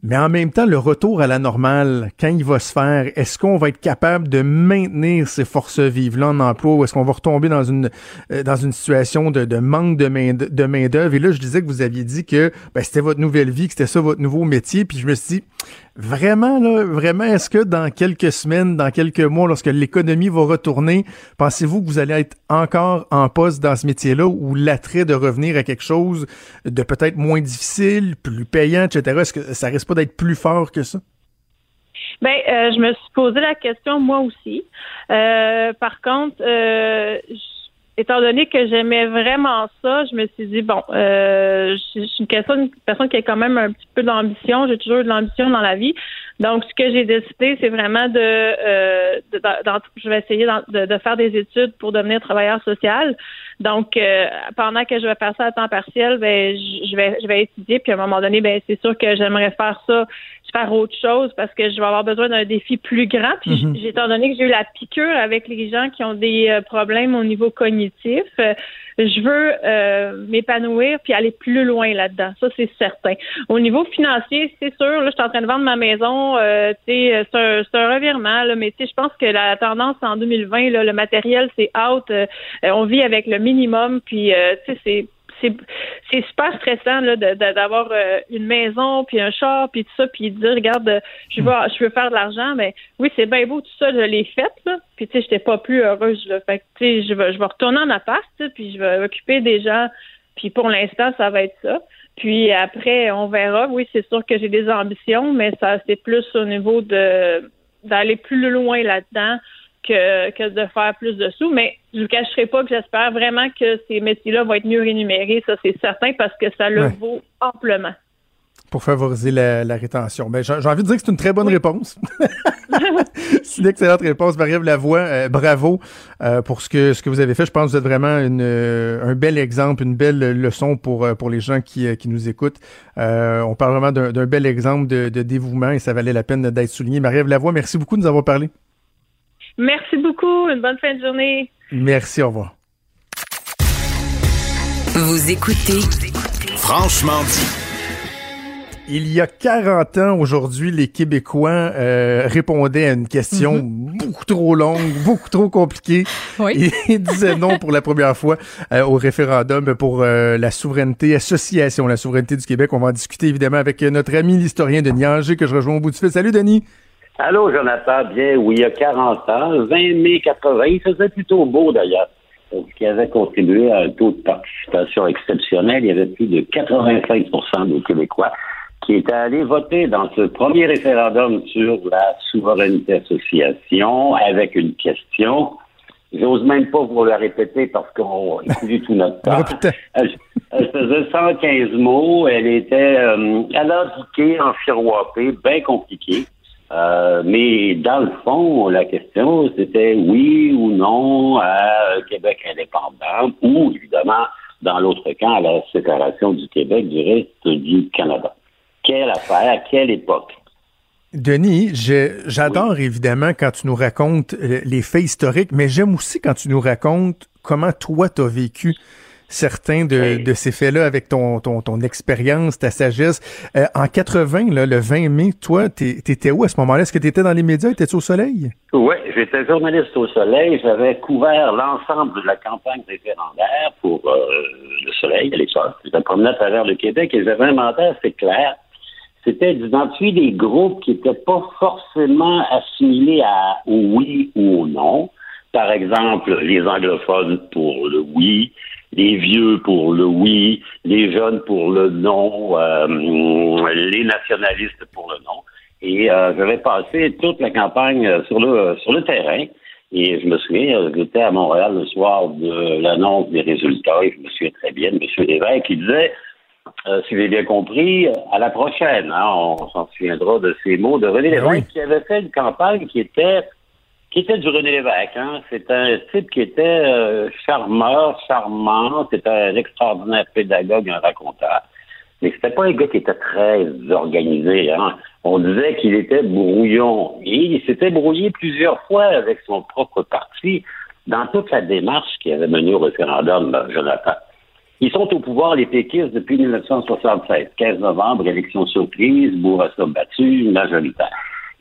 Mais en même temps, le retour à la normale, quand il va se faire, est-ce qu'on va être capable de maintenir ces forces vives-là en emploi ou est-ce qu'on va retomber dans une euh, dans une situation de, de manque de main de main d'œuvre Et là, je disais que vous aviez dit que ben, c'était votre nouvelle vie, que c'était ça votre nouveau métier, puis je me suis dit vraiment là, vraiment, est-ce que dans quelques semaines, dans quelques mois, lorsque l'économie va retourner, pensez-vous que vous allez être encore en poste dans ce métier-là ou l'attrait de revenir à quelque chose de peut-être moins difficile, plus payant, etc. Est-ce que ça risque pas d'être plus fort que ça? Ben, euh, je me suis posé la question moi aussi. Euh, par contre, euh, étant donné que j'aimais vraiment ça, je me suis dit bon, euh, je suis une personne, une personne qui a quand même un petit peu d'ambition. J'ai toujours eu de l'ambition dans la vie. Donc, ce que j'ai décidé, c'est vraiment de, euh, je vais essayer de, faire des études pour devenir travailleur social. Donc, euh, pendant que je vais faire ça à temps partiel, ben, je je vais, je vais étudier. Puis à un moment donné, ben, c'est sûr que j'aimerais faire ça, faire autre chose parce que je vais avoir besoin d'un défi plus grand. Puis, Mhm. j'ai- étant donné que j'ai eu la piqûre avec les gens qui ont des euh, problèmes au niveau cognitif, euh, je veux euh, m'épanouir puis aller plus loin là-dedans. Ça, c'est certain. Au niveau financier, c'est sûr. Là, je suis en train de vendre ma maison. Euh, tu sais, c'est un, c'est un revirement. Là, mais je pense que la tendance en 2020, là, le matériel, c'est out. On vit avec le minimum. Puis, euh, tu sais, c'est c'est c'est super stressant là, d'avoir euh, une maison puis un char puis tout ça puis de dire regarde euh, je veux je veux faire de l'argent mais oui c'est bien beau tout ça je l'ai fait là. Puis tu sais j'étais pas plus heureuse là. Fait que tu sais je vais je vais retourner en appart puis je vais occuper des gens. Puis pour l'instant ça va être ça. Puis après on verra. Oui c'est sûr que j'ai des ambitions mais ça c'est plus au niveau de d'aller plus loin là-dedans que, que de faire plus de sous. Mais je ne vous cacherai pas que j'espère vraiment que ces métiers-là vont être mieux rémunérés, ça c'est certain, parce que ça le Ouais. vaut amplement. Pour favoriser la, la rétention. Ben, j'ai envie de dire que c'est une très bonne réponse. (laughs) c'est une excellente réponse. Marie-Ève Lavoie, euh, bravo euh, pour ce que, ce que vous avez fait. Je pense que vous êtes vraiment une, euh, un bel exemple, une belle leçon pour, pour les gens qui, qui nous écoutent. On parle vraiment d'un d'un bel exemple de, de dévouement et ça valait la peine d'être souligné. Marie-Ève Lavoie, merci beaucoup de nous avoir parlé. Merci beaucoup. Une bonne fin de journée. Merci, au revoir. Vous écoutez Franchement dit. Il y a 40 ans, aujourd'hui, les Québécois euh, répondaient à une question beaucoup trop longue, beaucoup trop compliquée. Oui. Et (laughs) disaient non pour la première fois euh, au référendum pour euh, la souveraineté, association, la souveraineté du Québec. On va en discuter évidemment avec notre ami l'historien Denis Anger que je rejoins au bout du fil. Salut Denis! Allô, Jonathan. Bien, oui, il y a 40 ans, 20 mai 80, il faisait plutôt beau d'ailleurs. Ce qui avait contribué à un taux de participation exceptionnel. Il y avait plus de 85% des Québécois qui étaient allés voter dans ce premier référendum sur la souveraineté association avec une question. J'ose même pas vous la répéter parce qu'on écoute tout notre (laughs) temps. Elle, elle faisait 115 mots. Elle était euh, alambiquée, enfiroipée, bien compliquée. Euh, mais dans le fond, la question, c'était oui ou non à un Québec indépendant ou, évidemment, dans l'autre cas, à la séparation du Québec du reste du Canada. Quelle affaire, à quelle époque? Denis, j'adore évidemment quand tu nous racontes euh, les faits historiques, mais j'aime aussi quand tu nous racontes comment toi tu as vécu certains de, de ces faits-là avec ton, ton, ton expérience, ta sagesse. Euh, en 80, là, le 20 mai, toi, t'étais où à ce moment-là? Est-ce que tu étais dans les médias? Étais-tu au soleil? Oui, j'étais journaliste au Soleil. J'avais couvert l'ensemble de la campagne référendaire pour euh, le Soleil à l'époque. Je me promenais à travers le Québec et j'avais un mandat assez clair. c'était d'identifier des groupes qui n'étaient pas forcément assimilés à, au oui ou au non. Par exemple, les anglophones pour le oui, les vieux pour le oui, les jeunes pour le non, euh, les nationalistes pour le non. Et euh, j'avais passé toute la campagne sur le sur le terrain. Et je me souviens, j'étais à Montréal le soir de l'annonce des résultats, et je me souviens très bien de M. Lévesque qui disait euh, si j'ai bien compris, à la prochaine. Hein, on s'en souviendra de ces mots de René ben Lévesque qui avait fait une campagne qui était qui était du René Lévesque. Hein? C'est un type qui était euh, charmeur, charmant, c'était un extraordinaire pédagogue, un raconteur. Mais c'était pas un gars qui était très organisé. Hein. On disait qu'il était brouillon. Et il s'était brouillé plusieurs fois avec son propre parti dans toute la démarche qui avait mené au référendum, Jonathan. Ils sont au pouvoir, les péquistes, depuis 1976. 15 novembre, élection surprise, Bourassa battu, majoritaire.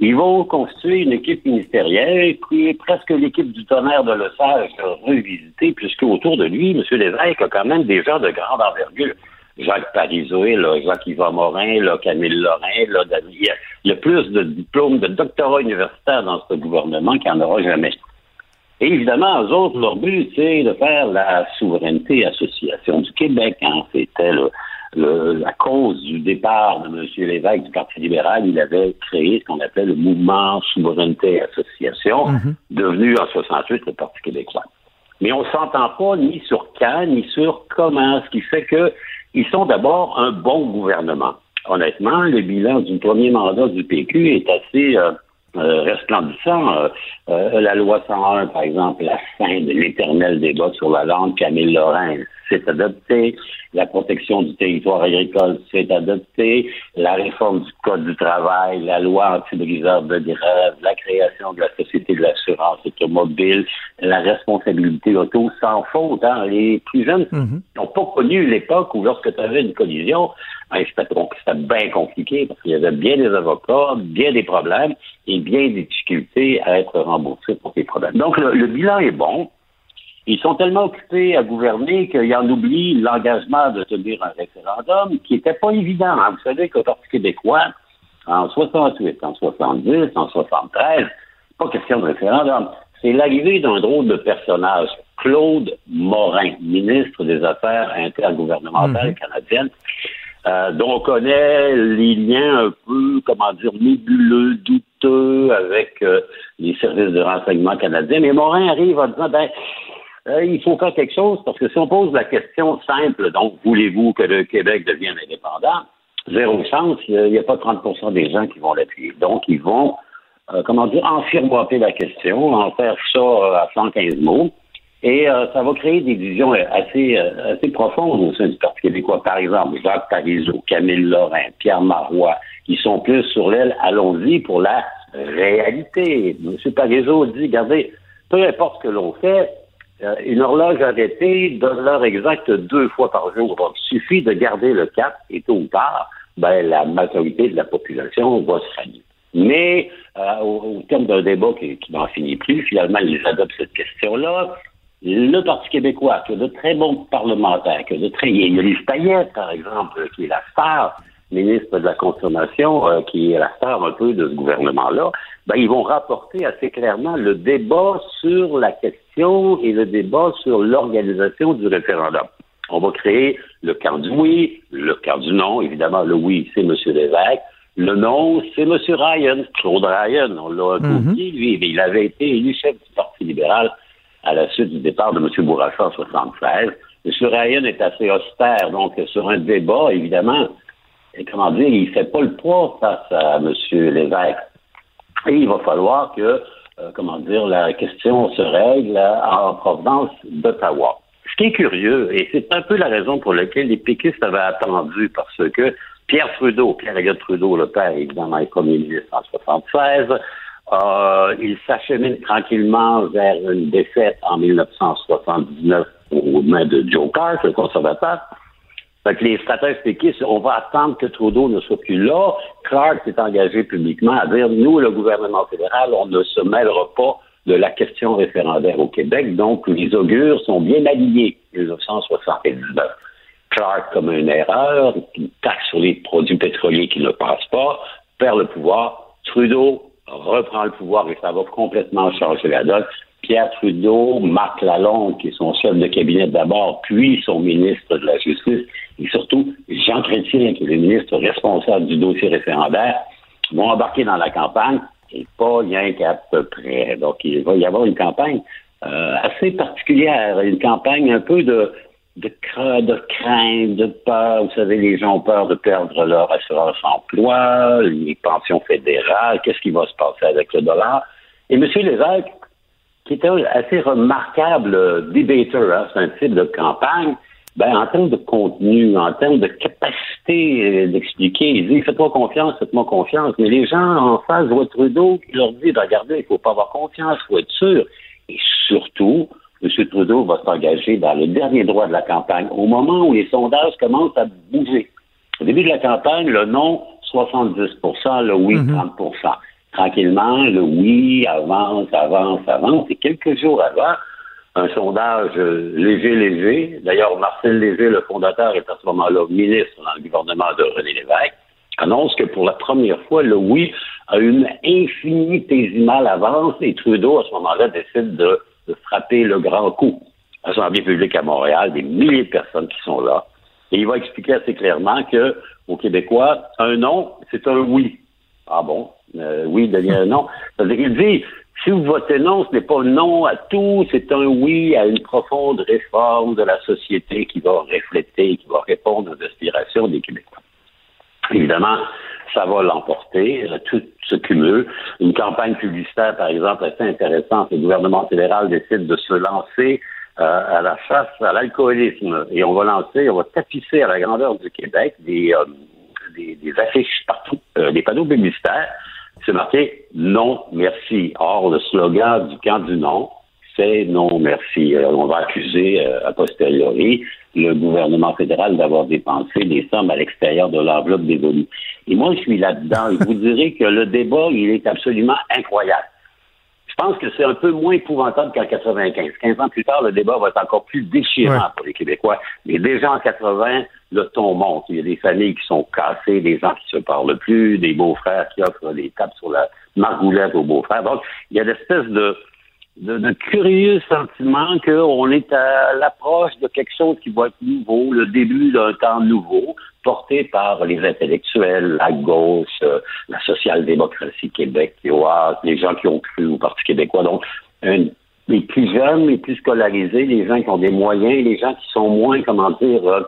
Ils vont constituer une équipe ministérielle qui est presque l'équipe du tonnerre de Lesage revisitée, puisque autour de lui, M. Lévesque a quand même des gens de grande envergure. Jacques Parizeau, là, Jacques-Yvan Morin, là, Camille Lorrain, là, il y, a, plus de diplômes de doctorat universitaire dans ce gouvernement qu'il n'y en aura jamais. Et évidemment, eux autres, leur but, c'est de faire la souveraineté association du Québec. Hein. C'était la cause du départ de M. Lévesque du Parti libéral. Il avait créé ce qu'on appelle le mouvement Souveraineté Association, mhm. devenu en 68 le Parti québécois. Mais on ne s'entend pas ni sur quand, ni sur comment, ce qui fait qu'ils sont d'abord un bon gouvernement. Honnêtement, le bilan du premier mandat du PQ est assez... Euh, euh, resplendissant. Euh, euh, la loi 101, par exemple, la fin de l'éternel débat sur la langue, Camille Lorrain s'est adopté. La protection du territoire agricole s'est adoptée. La réforme du Code du travail, la loi anti-briseur de grève, la création de la Société de l'assurance automobile, la responsabilité auto sans faute. Hein. Les plus jeunes mhm. n'ont pas connu l'époque où lorsque tu avais une collision, ben, c'était bien compliqué parce qu'il y avait bien des avocats, bien des problèmes et bien des difficultés à être remboursés pour ces problèmes. Donc, le, bilan est bon. Ils sont tellement occupés à gouverner qu'ils en oublient l'engagement de tenir un référendum qui n'était pas évident. Hein. Vous savez qu'au Parti québécois, en 68, en 70, en 73, pas question de référendum. C'est l'arrivée d'un drôle de personnage, Claude Morin, ministre des Affaires intergouvernementales mhm. canadiennes, euh, dont on connaît les liens un peu, comment dire, nébuleux, douteux avec euh, les services de renseignement canadiens. Mais Morin arrive en disant, ben, euh, il faut faire quelque chose parce que si on pose la question simple, donc, voulez-vous que le Québec devienne indépendant? Zéro chance, il n'y a, pas 30% des gens qui vont l'appuyer. Donc, ils vont, comment dire, enfirmoter la question, en faire ça à 115 mots. Et euh, ça va créer des visions assez, euh, assez profondes au sein du Parti québécois. Par exemple, Jacques Parizeau, Camille Lorrain, Pierre Marois, qui sont plus sur l'aile, allons-y pour la réalité. M. Parizeau dit, regardez, peu importe ce que l'on fait, euh, une horloge arrêtée donne l'heure exacte deux fois par jour. Donc, il suffit de garder le cap et tôt ou tard, ben, la majorité de la population va se rallier. Mais au, terme d'un débat qui, qui n'en finit plus, finalement, ils adoptent cette question-là le Parti québécois, qui a de très bons parlementaires, qui a de très... Il y a Lise Payette, par exemple, qui est la star ministre de la Consommation, euh, qui est la star un peu de ce gouvernement-là, ben, ils vont rapporter assez clairement le débat sur la question et le débat sur l'organisation du référendum. On va créer le camp du oui, le camp du non. Évidemment, le oui, c'est M. Lévesque. Le non, c'est M. Ryan, Claude Ryan. On l'a mm lui, mais il avait été élu chef du Parti libéral à la suite du départ de M. Bourassa en 76. M. Ryan est assez austère, donc sur un débat, évidemment, comment dire, il ne fait pas le poids face à M. Lévesque. Et il va falloir que, euh, comment dire, la question se règle en provenance d'Ottawa. Ce qui est curieux, et c'est un peu la raison pour laquelle les péquistes avaient attendu, parce que Pierre Trudeau, Pierre-Éliott Trudeau, le père, évidemment, est premier ministre en 76, euh, il s'achemine tranquillement vers une défaite en 1979 aux mains de Joe Clark, le conservateur. Fait que les stratèges péquistes, on va attendre que Trudeau ne soit plus là. Clark s'est engagé publiquement à dire, nous, le gouvernement fédéral, on ne se mêlera pas de la question référendaire au Québec. Donc, les augures sont bien alignés, 1979. charte comme une erreur, une taxe sur les produits pétroliers qui ne passent pas, perd le pouvoir. Trudeau reprend le pouvoir et ça va complètement changer la donne. Pierre Trudeau, Marc Lalonde, qui est son chef de cabinet d'abord, puis son ministre de la Justice, et surtout Jean Chrétien, qui est le ministre responsable du dossier référendaire, vont embarquer dans la campagne, et pas rien qu'à peu près. Donc, il va y avoir une campagne euh, assez particulière, une campagne un peu de, de, de crainte, de peur. Vous savez, les gens ont peur de perdre leur assurance emploi, les pensions fédérales, qu'est-ce qui va se passer avec le dollar? Et M. Lévesque, qui était un assez remarquable debater, hein, c'est un type de campagne, ben, en termes de contenu, en termes de capacité euh, d'expliquer, il dit faites-moi confiance, faites-moi confiance. Mais les gens en face voient Trudeau qui leur dit ben, regardez, il ne faut pas avoir confiance, il faut être sûr. Et surtout, M. Trudeau va s'engager dans le dernier droit de la campagne, au moment où les sondages commencent à bouger. Au début de la campagne, le non, 70% le oui, 30 mm-hmm. Tranquillement, le oui avance, avance, avance. Et quelques jours avant, un sondage euh, léger, léger. D'ailleurs, Marcel Léger, le fondateur, est à ce moment-là ministre dans le gouvernement de René Lévesque, annonce que pour la première fois, le oui a une infinitésimale avance et Trudeau, à ce moment-là, décide de, frapper le grand coup. Assemblée publique à Montréal, des milliers de personnes qui sont là. Et il va expliquer assez clairement que, aux Québécois, un non, c'est un oui. Ah bon? Euh, oui devient un non. (laughs) C'est-à-dire qu'il dit, si vous votez non, ce n'est pas non à tout, c'est un oui à une profonde réforme de la société qui va refléter, qui va répondre aux aspirations des Québécois. Évidemment, ça va l'emporter, tout se cumule. Une campagne publicitaire, par exemple, assez intéressante. Le gouvernement fédéral décide de se lancer euh, à la chasse à l'alcoolisme. Et on va lancer, on va tapisser à la grandeur du Québec des, euh, des, affiches partout, euh, des panneaux publicitaires. C'est marqué non merci. Or, le slogan du camp du non, c'est non merci. on va accuser a posteriori le gouvernement fédéral d'avoir dépensé des sommes à l'extérieur de l'enveloppe dévolue. Et moi, je suis là-dedans. Je vous dirais que le débat, il est absolument incroyable. Je pense que c'est un peu moins épouvantable qu'en 95. 15 ans plus tard, le débat va être encore plus déchirant pour les Québécois. Mais déjà en 80, le ton monte. Il y a des familles qui sont cassées, des gens qui se parlent plus, des beaux-frères qui offrent des tapes sur la margoulette aux beaux-frères. Donc, il y a l'espèce de, de, curieux sentiment qu'on est à l'approche de quelque chose qui va être nouveau, le début d'un temps nouveau, porté par les intellectuels, la gauche, euh, la social-démocratie québécoise, les gens qui ont cru au Parti québécois. Donc, les plus jeunes, les plus scolarisés, les gens qui ont des moyens, les gens qui sont moins, comment dire, euh,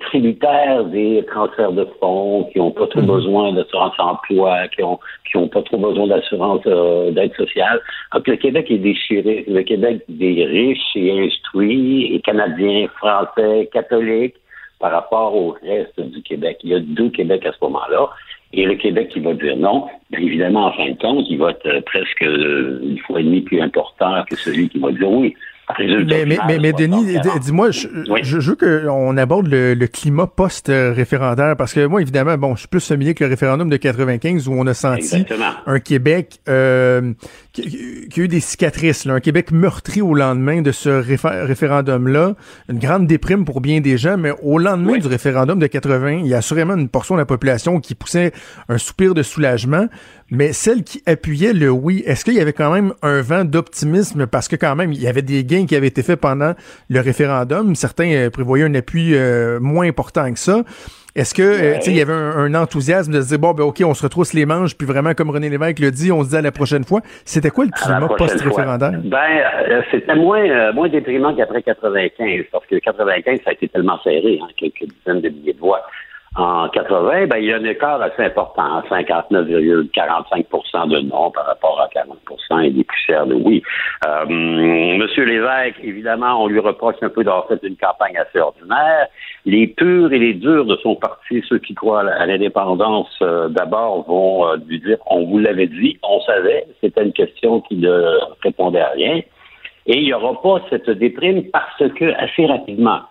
tributaires des transferts de fonds, qui n'ont pas trop mhm. besoin d'assurance emploi, qui ont qui ont pas trop besoin d'assurance euh, d'aide sociale. Donc le Québec est déchiré. Le Québec des riches et instruits et canadiens, français, catholiques par rapport au reste du Québec. Il y a deux Québec à ce moment-là. Et le Québec qui va dire non, bien évidemment, en fin de compte, il va être euh, presque une fois et demie plus important que celui qui va dire oui. Mais, mais, mais, Denis, dis-moi, je, je, veux qu'on aborde le, climat post-référendaire parce que moi, évidemment, bon, je suis plus familier que le référendum de 95 où on a senti un Québec euh, qui, a eu des cicatrices, là, un Québec meurtri au lendemain de ce référendum-là, une grande déprime pour bien des gens, mais au lendemain du référendum de 80, il y a assurément une portion de la population qui poussait un soupir de soulagement, mais celle qui appuyait le oui, est-ce qu'il y avait quand même un vent d'optimisme? Parce que quand même, il y avait des gains qui avaient été faits pendant le référendum, certains euh, prévoyaient un appui euh, moins important que ça. Est-ce que euh, il y avait un, enthousiasme de se dire bon ben ok on se retrousse les manches puis vraiment comme René Lévesque le dit on se dit à la prochaine fois. C'était quoi le climat post-référendaire? Ben euh, c'était moins euh, moins déprimant qu'après 95 parce que 95 ça a été tellement serré hein, quelques dizaines de milliers de voix en 80, ben, il y a un écart assez important, 59,45% de non par rapport à 40% et des poussières de oui. Euh, Monsieur Lévesque, évidemment, on lui reproche un peu d'avoir fait une campagne assez ordinaire. Les purs et les durs de son parti, ceux qui croient à l'indépendance, euh, d'abord vont euh, lui dire on vous l'avait dit, on savait, c'était une question qui ne répondait à rien. Et il n'y aura pas cette déprime parce que assez rapidement,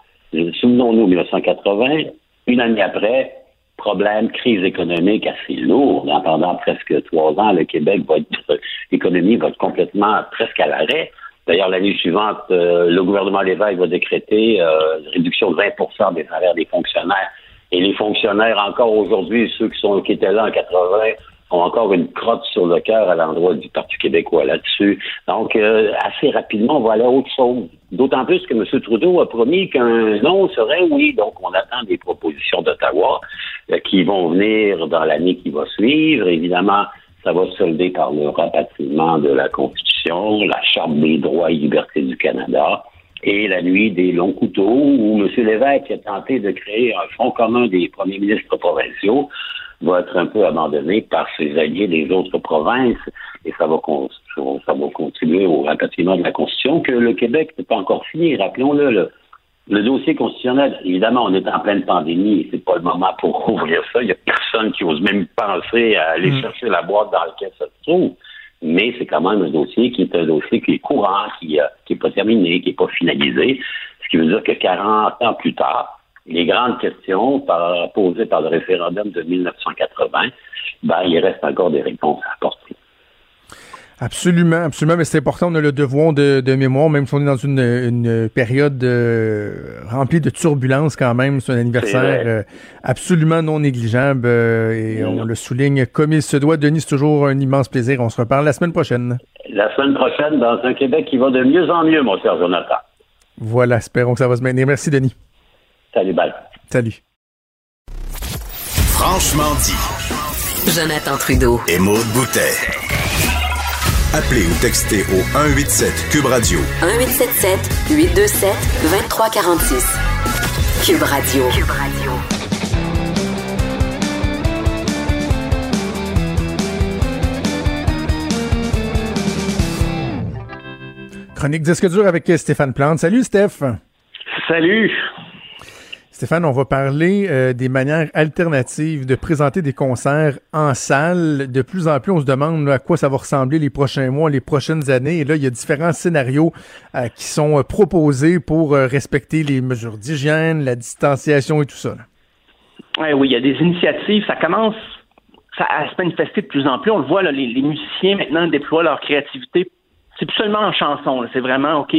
souvenons-nous 1980, une année après, problème, crise économique assez lourde. pendant presque trois ans, le Québec va être, (laughs) l'économie va être complètement presque à l'arrêt. D'ailleurs, l'année suivante, euh, le gouvernement Lévesque va décréter euh, une réduction de 20% des salaires des fonctionnaires. Et les fonctionnaires, encore aujourd'hui, ceux qui sont qui étaient là en 80, ont encore une crotte sur le cœur à l'endroit du Parti québécois là-dessus. Donc, euh, assez rapidement, on va aller à autre chose. D'autant plus que M. Trudeau a promis qu'un non serait oui. Donc, on attend des propositions d'Ottawa qui vont venir dans l'année qui va suivre. Évidemment, ça va se solder par le rapatriement de la Constitution, la Charte des droits et libertés du Canada et la nuit des longs couteaux où M. Lévesque a tenté de créer un fonds commun des premiers ministres provinciaux va être un peu abandonné par ses alliés des autres provinces et ça va, ça va contribuer au rapatriement de la Constitution que le Québec n'est pas encore fini. Rappelons-le, le, le dossier constitutionnel, évidemment, on est en pleine pandémie et c'est pas le moment pour ouvrir ça. Il n'y a personne qui ose même penser à aller mm. chercher la boîte dans laquelle ça se trouve. Mais c'est quand même un dossier qui est un dossier qui est courant, qui n'est euh, pas terminé, qui n'est pas finalisé. Ce qui veut dire que 40 ans plus tard, les grandes questions posées par le référendum de 1980, ben, il reste encore des réponses à apporter. Absolument, absolument, mais c'est important, on a le devoir de, mémoire, même si on est dans une, période euh, remplie de turbulences quand même, c'est un anniversaire euh, absolument non négligeable euh, et on le souligne comme il se doit. Denis, c'est toujours un immense plaisir. On se reparle la semaine prochaine. La semaine prochaine, dans un Québec qui va de mieux en mieux, mon cher Jonathan. Voilà, espérons que ça va se maintenir. Merci, Denis. Salut, bye. Salut. Franchement dit. Jonathan Trudeau. Et Maude Boutet. Appelez ou textez au 187 Cube Radio. 1877 827 2346. Cube Radio. Cube Radio. Chronique disque dur avec Stéphane Plante. Salut Steph. Salut. Stéphane, on va parler euh, des manières alternatives de présenter des concerts en salle. De plus en plus, on se demande à quoi ça va ressembler les prochains mois, les prochaines années. Et là, il y a différents scénarios euh, qui sont euh, proposés pour respecter les mesures d'hygiène, la distanciation et tout ça. oui, il y a des initiatives. Ça commence à se manifester de plus en plus. On le voit, les, les, musiciens maintenant déploient leur créativité. C'est plus seulement en chanson. C'est vraiment, OK,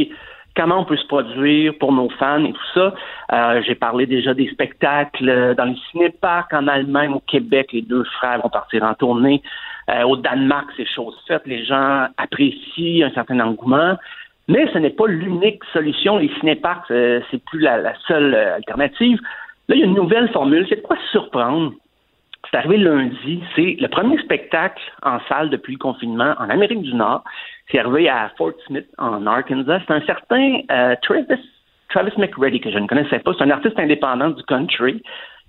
comment on peut se produire pour nos fans et tout ça. Euh, j'ai parlé déjà des spectacles dans les cinéparcs en Allemagne, au Québec, les deux frères vont partir en tournée. Euh, au Danemark, c'est chose faite, les gens apprécient un certain engouement. Mais ce n'est pas l'unique solution. Les cinéparcs, euh, c'est plus la, seule alternative. Là, il y a une nouvelle formule. C'est de quoi surprendre? C'est arrivé lundi. C'est le premier spectacle en salle depuis le confinement en Amérique du Nord. C'est arrivé à Fort Smith, en Arkansas. C'est un certain euh, Travis, Travis McReady, que je ne connaissais pas. C'est un artiste indépendant du country.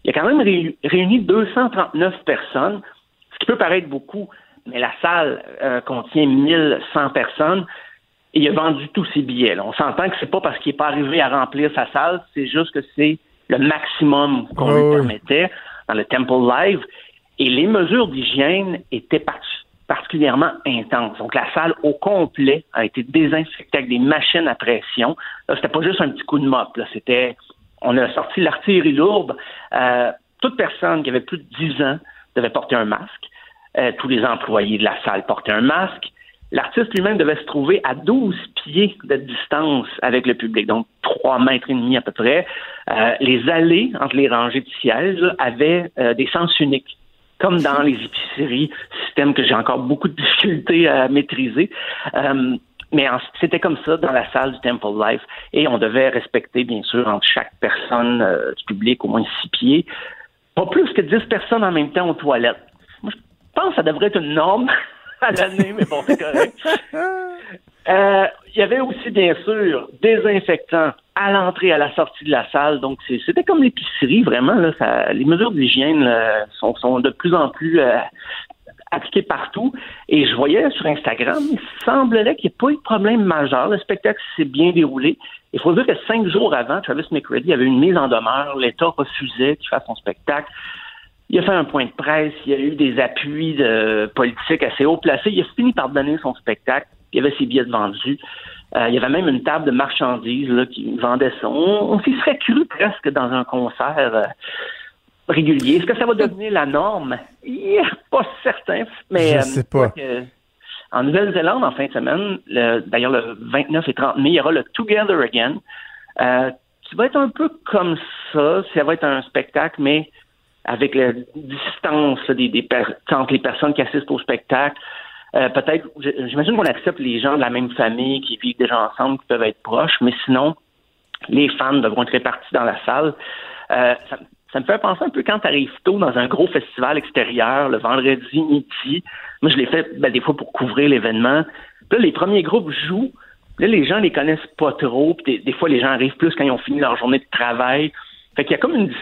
Il a quand même réuni 239 personnes, ce qui peut paraître beaucoup, mais la salle euh, contient 1100 personnes. Et il a vendu tous ses billets. On s'entend que c'est pas parce qu'il n'est pas arrivé à remplir sa salle, c'est juste que c'est le maximum qu'on lui permettait dans le Temple Live. Et les mesures d'hygiène étaient particulièrement particulièrement intense. Donc, la salle au complet a été désinfectée avec des machines à pression. Là, c'était pas juste un petit coup de mop. Là, c'était, on a sorti l'artillerie lourde. Euh, toute personne qui avait plus de 10 ans devait porter un masque. Euh, tous les employés de la salle portaient un masque. L'artiste lui-même devait se trouver à 12 pieds de distance avec le public, donc 3 mètres et demi à peu près. Euh, les allées entre les rangées de sièges avaient des sens uniques comme dans les épiceries, système que j'ai encore beaucoup de difficultés à maîtriser. Euh, mais c'était comme ça dans la salle du Temple Life. Et on devait respecter, bien sûr, entre chaque personne euh, du public au moins six pieds. Pas plus que dix personnes en même temps aux toilettes. Moi, je pense que ça devrait être une norme (laughs) à l'année, mais bon, c'est correct. (laughs) Euh, il y avait aussi, bien sûr, désinfectants à l'entrée, à la sortie de la salle. Donc, c'était comme l'épicerie, vraiment. Là, les mesures d'hygiène sont, sont, de plus en plus euh, appliquées partout. Et je voyais sur Instagram, il semblerait qu'il n'y ait pas eu de problème majeur. Le spectacle s'est bien déroulé. Il faut dire que cinq jours avant, Travis McReady avait une mise en demeure. L'État refusait qu'il fasse son spectacle. Il a fait un point de presse, il y a eu des appuis de politiques assez haut placés. Il a fini par donner son spectacle il y avait ses billets vendus. Euh, il y avait même une table de marchandises là, qui vendait ça. On, s'y serait cru presque dans un concert euh, régulier. Est-ce que ça va devenir la norme? Yeah, pas certain. Mais, Je euh, sais pas. En Nouvelle-Zélande, en fin de semaine, d'ailleurs le 29 et 30 mai, il y aura le Together Again, qui va être un peu comme ça. Ça va être un spectacle, mais avec la distance des, des entre les personnes qui assistent au spectacle. Euh, peut-être, j'imagine qu'on accepte les gens de la même famille qui vivent déjà ensemble, qui peuvent être proches, mais sinon, les fans devront être répartis dans la salle. Euh, ça, ça, me fait penser un peu quand tu arrives tôt dans un gros festival extérieur, le vendredi midi. Moi, je l'ai fait ben, des fois pour couvrir l'événement. Là, les premiers groupes jouent. Là, les gens les connaissent pas trop. Des, fois, les gens arrivent plus quand ils ont fini leur journée de travail. Fait qu'il y a comme une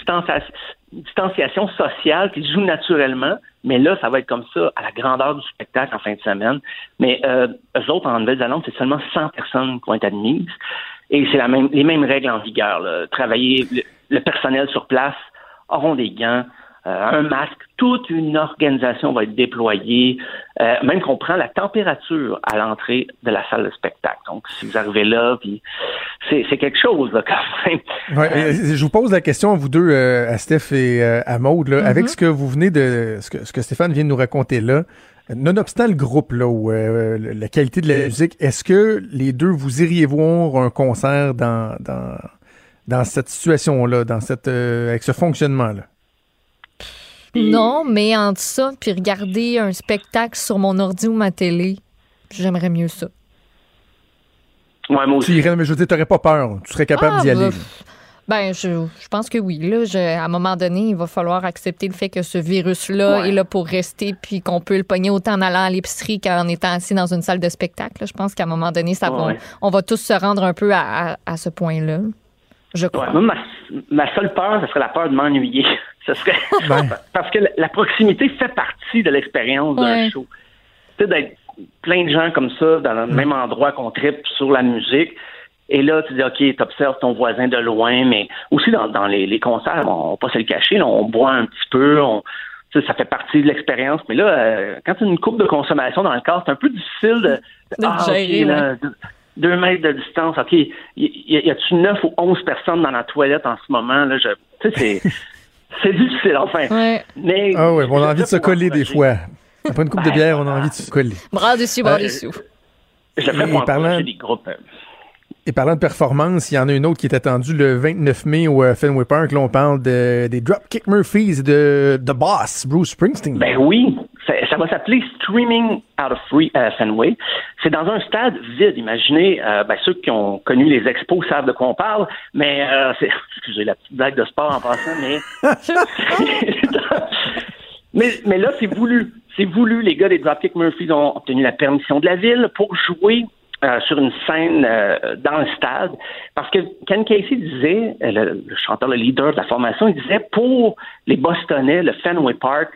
distanciation sociale qui joue naturellement, mais là, ça va être comme ça à la grandeur du spectacle en fin de semaine. Mais euh, eux autres, en Nouvelle-Zélande, c'est seulement 100 personnes qui vont être admises. Et c'est même, les mêmes règles en vigueur. Travailler, le, personnel sur place auront des gants, un masque, toute une organisation va être déployée, euh, même qu'on prend la température à l'entrée de la salle de spectacle. Donc, si vous arrivez là, puis c'est, quelque chose là, quand même. Euh, je vous pose la question à vous deux, à Steph et à Maude, là, avec mm-hmm. ce que vous venez de, ce que, ce que Stéphane vient de nous raconter là. Nonobstant le groupe là, ou la qualité de la musique, est-ce que les deux vous iriez voir un concert dans dans, dans cette situation là, dans cette avec ce fonctionnement là? Non, mais entre ça puis regarder un spectacle sur mon ordi ou ma télé, j'aimerais mieux ça. Ouais, moi aussi. Tu irais, mais je veux dire, t'aurais pas peur. Tu serais capable d'y ah, aller. Ben, je, je, pense que oui. Là, à un moment donné, il va falloir accepter le fait que ce virus-là est là pour rester, puis qu'on peut le pogner autant en allant à l'épicerie qu'en étant assis dans une salle de spectacle. Je pense qu'à un moment donné, ça va, on va tous se rendre un peu à, à, ce point-là. Je crois. ma, ma, seule peur, ce serait la peur de m'ennuyer. Ce serait (laughs) ben. (laughs) parce que la, proximité fait partie de l'expérience d'un show. Tu sais, d'être plein de gens comme ça dans le mm. même endroit qu'on tripe sur la musique. Et là, tu dis, OK, tu observes ton voisin de loin, mais aussi dans, les, concerts, on va pas se le cacher, on boit un petit peu, on, ça fait partie de l'expérience. Mais là, euh, quand tu as une coupe de consommation dans le corps, c'est un peu difficile de, ah, deux mètres de distance. OK, y, y, a-tu neuf ou onze personnes dans la toilette en ce moment? Là, je, c'est, (laughs) c'est difficile, enfin. Mais, ah oui, on a envie de se coller des fois. Après une coupe de bière, on a envie de se coller. Bras dessus, bras euh, dessous. Parlant... des groupes. Et parlant de performance, il y en a une autre qui est attendue le 29 mai au euh, Fenway Park. Là, on parle de, des Dropkick Murphys de The Boss, Bruce Springsteen. Ben oui, ça, va s'appeler Streaming Out of Free, euh, Fenway. C'est dans un stade vide. Imaginez, euh, ben, ceux qui ont connu les expos savent de quoi on parle, mais c'est, (laughs) excusez la petite blague de sport en passant, mais (laughs) (laughs) mais, mais là c'est voulu, c'est voulu. Les gars des Dropkick Murphys ont obtenu la permission de la ville pour jouer euh, sur une scène euh, dans le stade. Parce que Ken Casey disait, euh, le, chanteur, le leader de la formation, il disait pour les Bostonnais, le Fenway Park,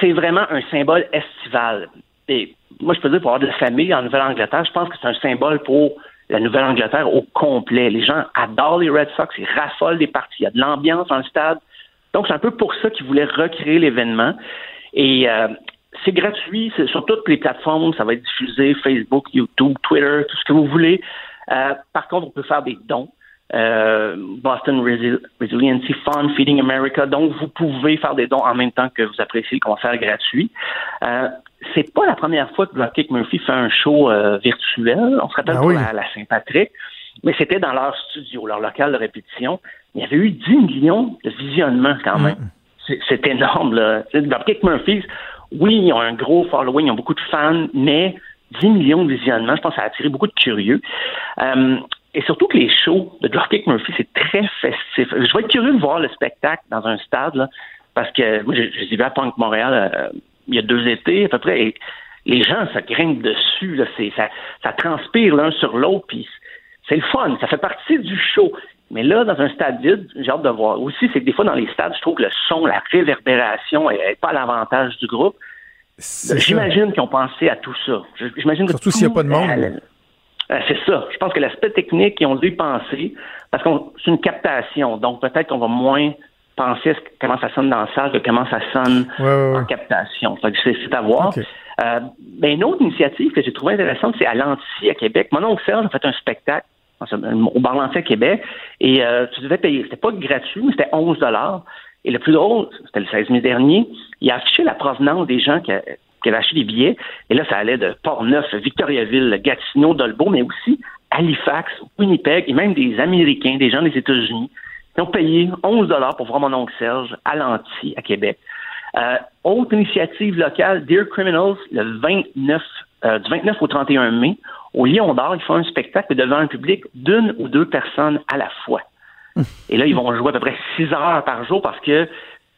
c'est vraiment un symbole estival. Et moi, je peux dire, pour avoir de la famille en Nouvelle-Angleterre, je pense que c'est un symbole pour la Nouvelle-Angleterre au complet. Les gens adorent les Red Sox, ils raffolent des parties, il y a de l'ambiance dans le stade. Donc, c'est un peu pour ça qu'ils voulaient recréer l'événement. Et c'est gratuit, c'est sur toutes les plateformes, ça va être diffusé, Facebook, YouTube, Twitter, tout ce que vous voulez. Euh, par contre, on peut faire des dons. Euh, Boston Resiliency Fund, Feeding America. Donc, vous pouvez faire des dons en même temps que vous appréciez le concert gratuit. Euh, c'est pas la première fois que Dropkick Murphy fait un show euh, virtuel. On se rappelle ah la, Saint-Patrick, mais c'était dans leur studio, leur local de répétition. Il y avait eu 10 millions de visionnements quand même. Mm. C'est énorme. Là. Dropkick Murphy, oui, ils ont un gros following, ils ont beaucoup de fans, mais 10 millions de visionnements, je pense que ça a attiré beaucoup de curieux. Euh, et surtout que les shows de Dropkick Murphy, c'est très festif. Je vais être curieux de voir le spectacle dans un stade, là, parce que moi, je, suis à Punk Montréal euh, il y a deux étés à peu près, et les gens se grimpent dessus, là, ça, ça transpire l'un sur l'autre, puis c'est le fun, ça fait partie du show. Mais là, dans un stade vide, j'ai hâte de voir. Aussi, c'est que des fois, dans les stades, je trouve que le son, la réverbération n'est pas à l'avantage du groupe. J'imagine qu'ils ont pensé à tout ça. J'imagine Surtout s'il n'y a pas de monde. Euh, c'est ça. Je pense que l'aspect technique, ils ont dû y penser, parce que c'est une captation. Donc, peut-être qu'on va moins penser à comment ça sonne dans la salle que comment ça sonne en captation. C'est à voir. Euh, ben, une autre initiative que j'ai trouvée intéressante, c'est à l'Anti à Québec. Mon oncle Serge a fait un spectacle au bar à Québec, et euh, tu devais payer. C'était pas gratuit, mais c'était 11 Et le plus drôle, c'était le 16 mai dernier, il a affiché la provenance des gens qui, qui avaient acheté des billets. Et là, ça allait de Port-Neuf, Victoriaville, Gatineau, Dolbeau, mais aussi Halifax, Winnipeg et même des Américains, des gens des États-Unis qui ont payé 11 dollars pour voir mon oncle Serge à Lanty, à Québec. Euh, autre initiative locale, Dear Criminals, le 29, euh, du 29 au 31 mai, au Lion d'Or, ils font un spectacle devant un public d'une ou deux personnes à la fois. Et là, ils vont jouer à peu près six heures par jour parce que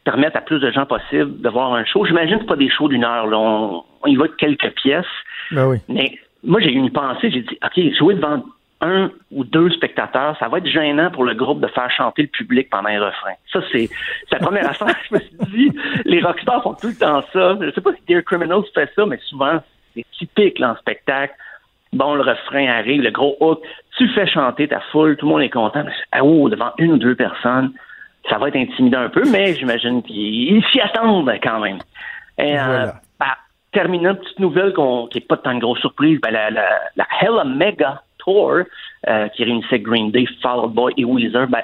permettre à plus de gens possible de voir un show. J'imagine que pas des shows d'une heure. Là. On, on, y va de quelques pièces. Ben oui. Mais moi, j'ai eu une pensée. J'ai dit, OK, jouer devant un ou deux spectateurs, ça va être gênant pour le groupe de faire chanter le public pendant un refrain. Ça, c'est la première affaire. Je me suis dit, les rockstars font tout le temps ça. Je sais pas si Dear Criminals fait ça, mais souvent, c'est typique là, en spectacle. Bon, le refrain arrive, le gros hook, tu fais chanter ta foule, tout le monde est content. Mais, ah, oh, devant une ou deux personnes, ça va être intimidant un peu, mais j'imagine qu'ils s'y attendent quand même. Et, voilà. euh, bah, terminant, petite nouvelle qu'on, qui n'est pas tant de grosse surprise, ben, la, la, la Hella Mega Tour, euh, qui réunissait Green Day, Fall Out Boy et Weezer, ben,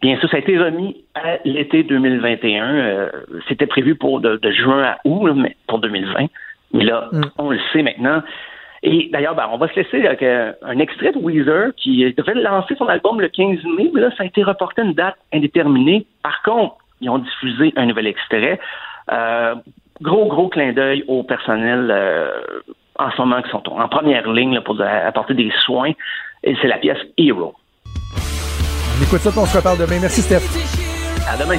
bien sûr, ça a été remis à l'été 2021. Euh, c'était prévu pour de, de, juin à août, là, mais pour 2020. Mais là, mm. on le sait maintenant. Et d'ailleurs, ben, on va se laisser avec euh, un extrait de Weezer qui devait lancer son album le 15 mai, mais là, ça a été reporté à une date indéterminée. Par contre, ils ont diffusé un nouvel extrait. Euh, gros, gros clin d'œil au personnel euh, en ce moment qui sont en première ligne là, pour apporter des soins. Et c'est la pièce Hero. On écoute ça, on se reparle demain. Merci, Steph. À demain.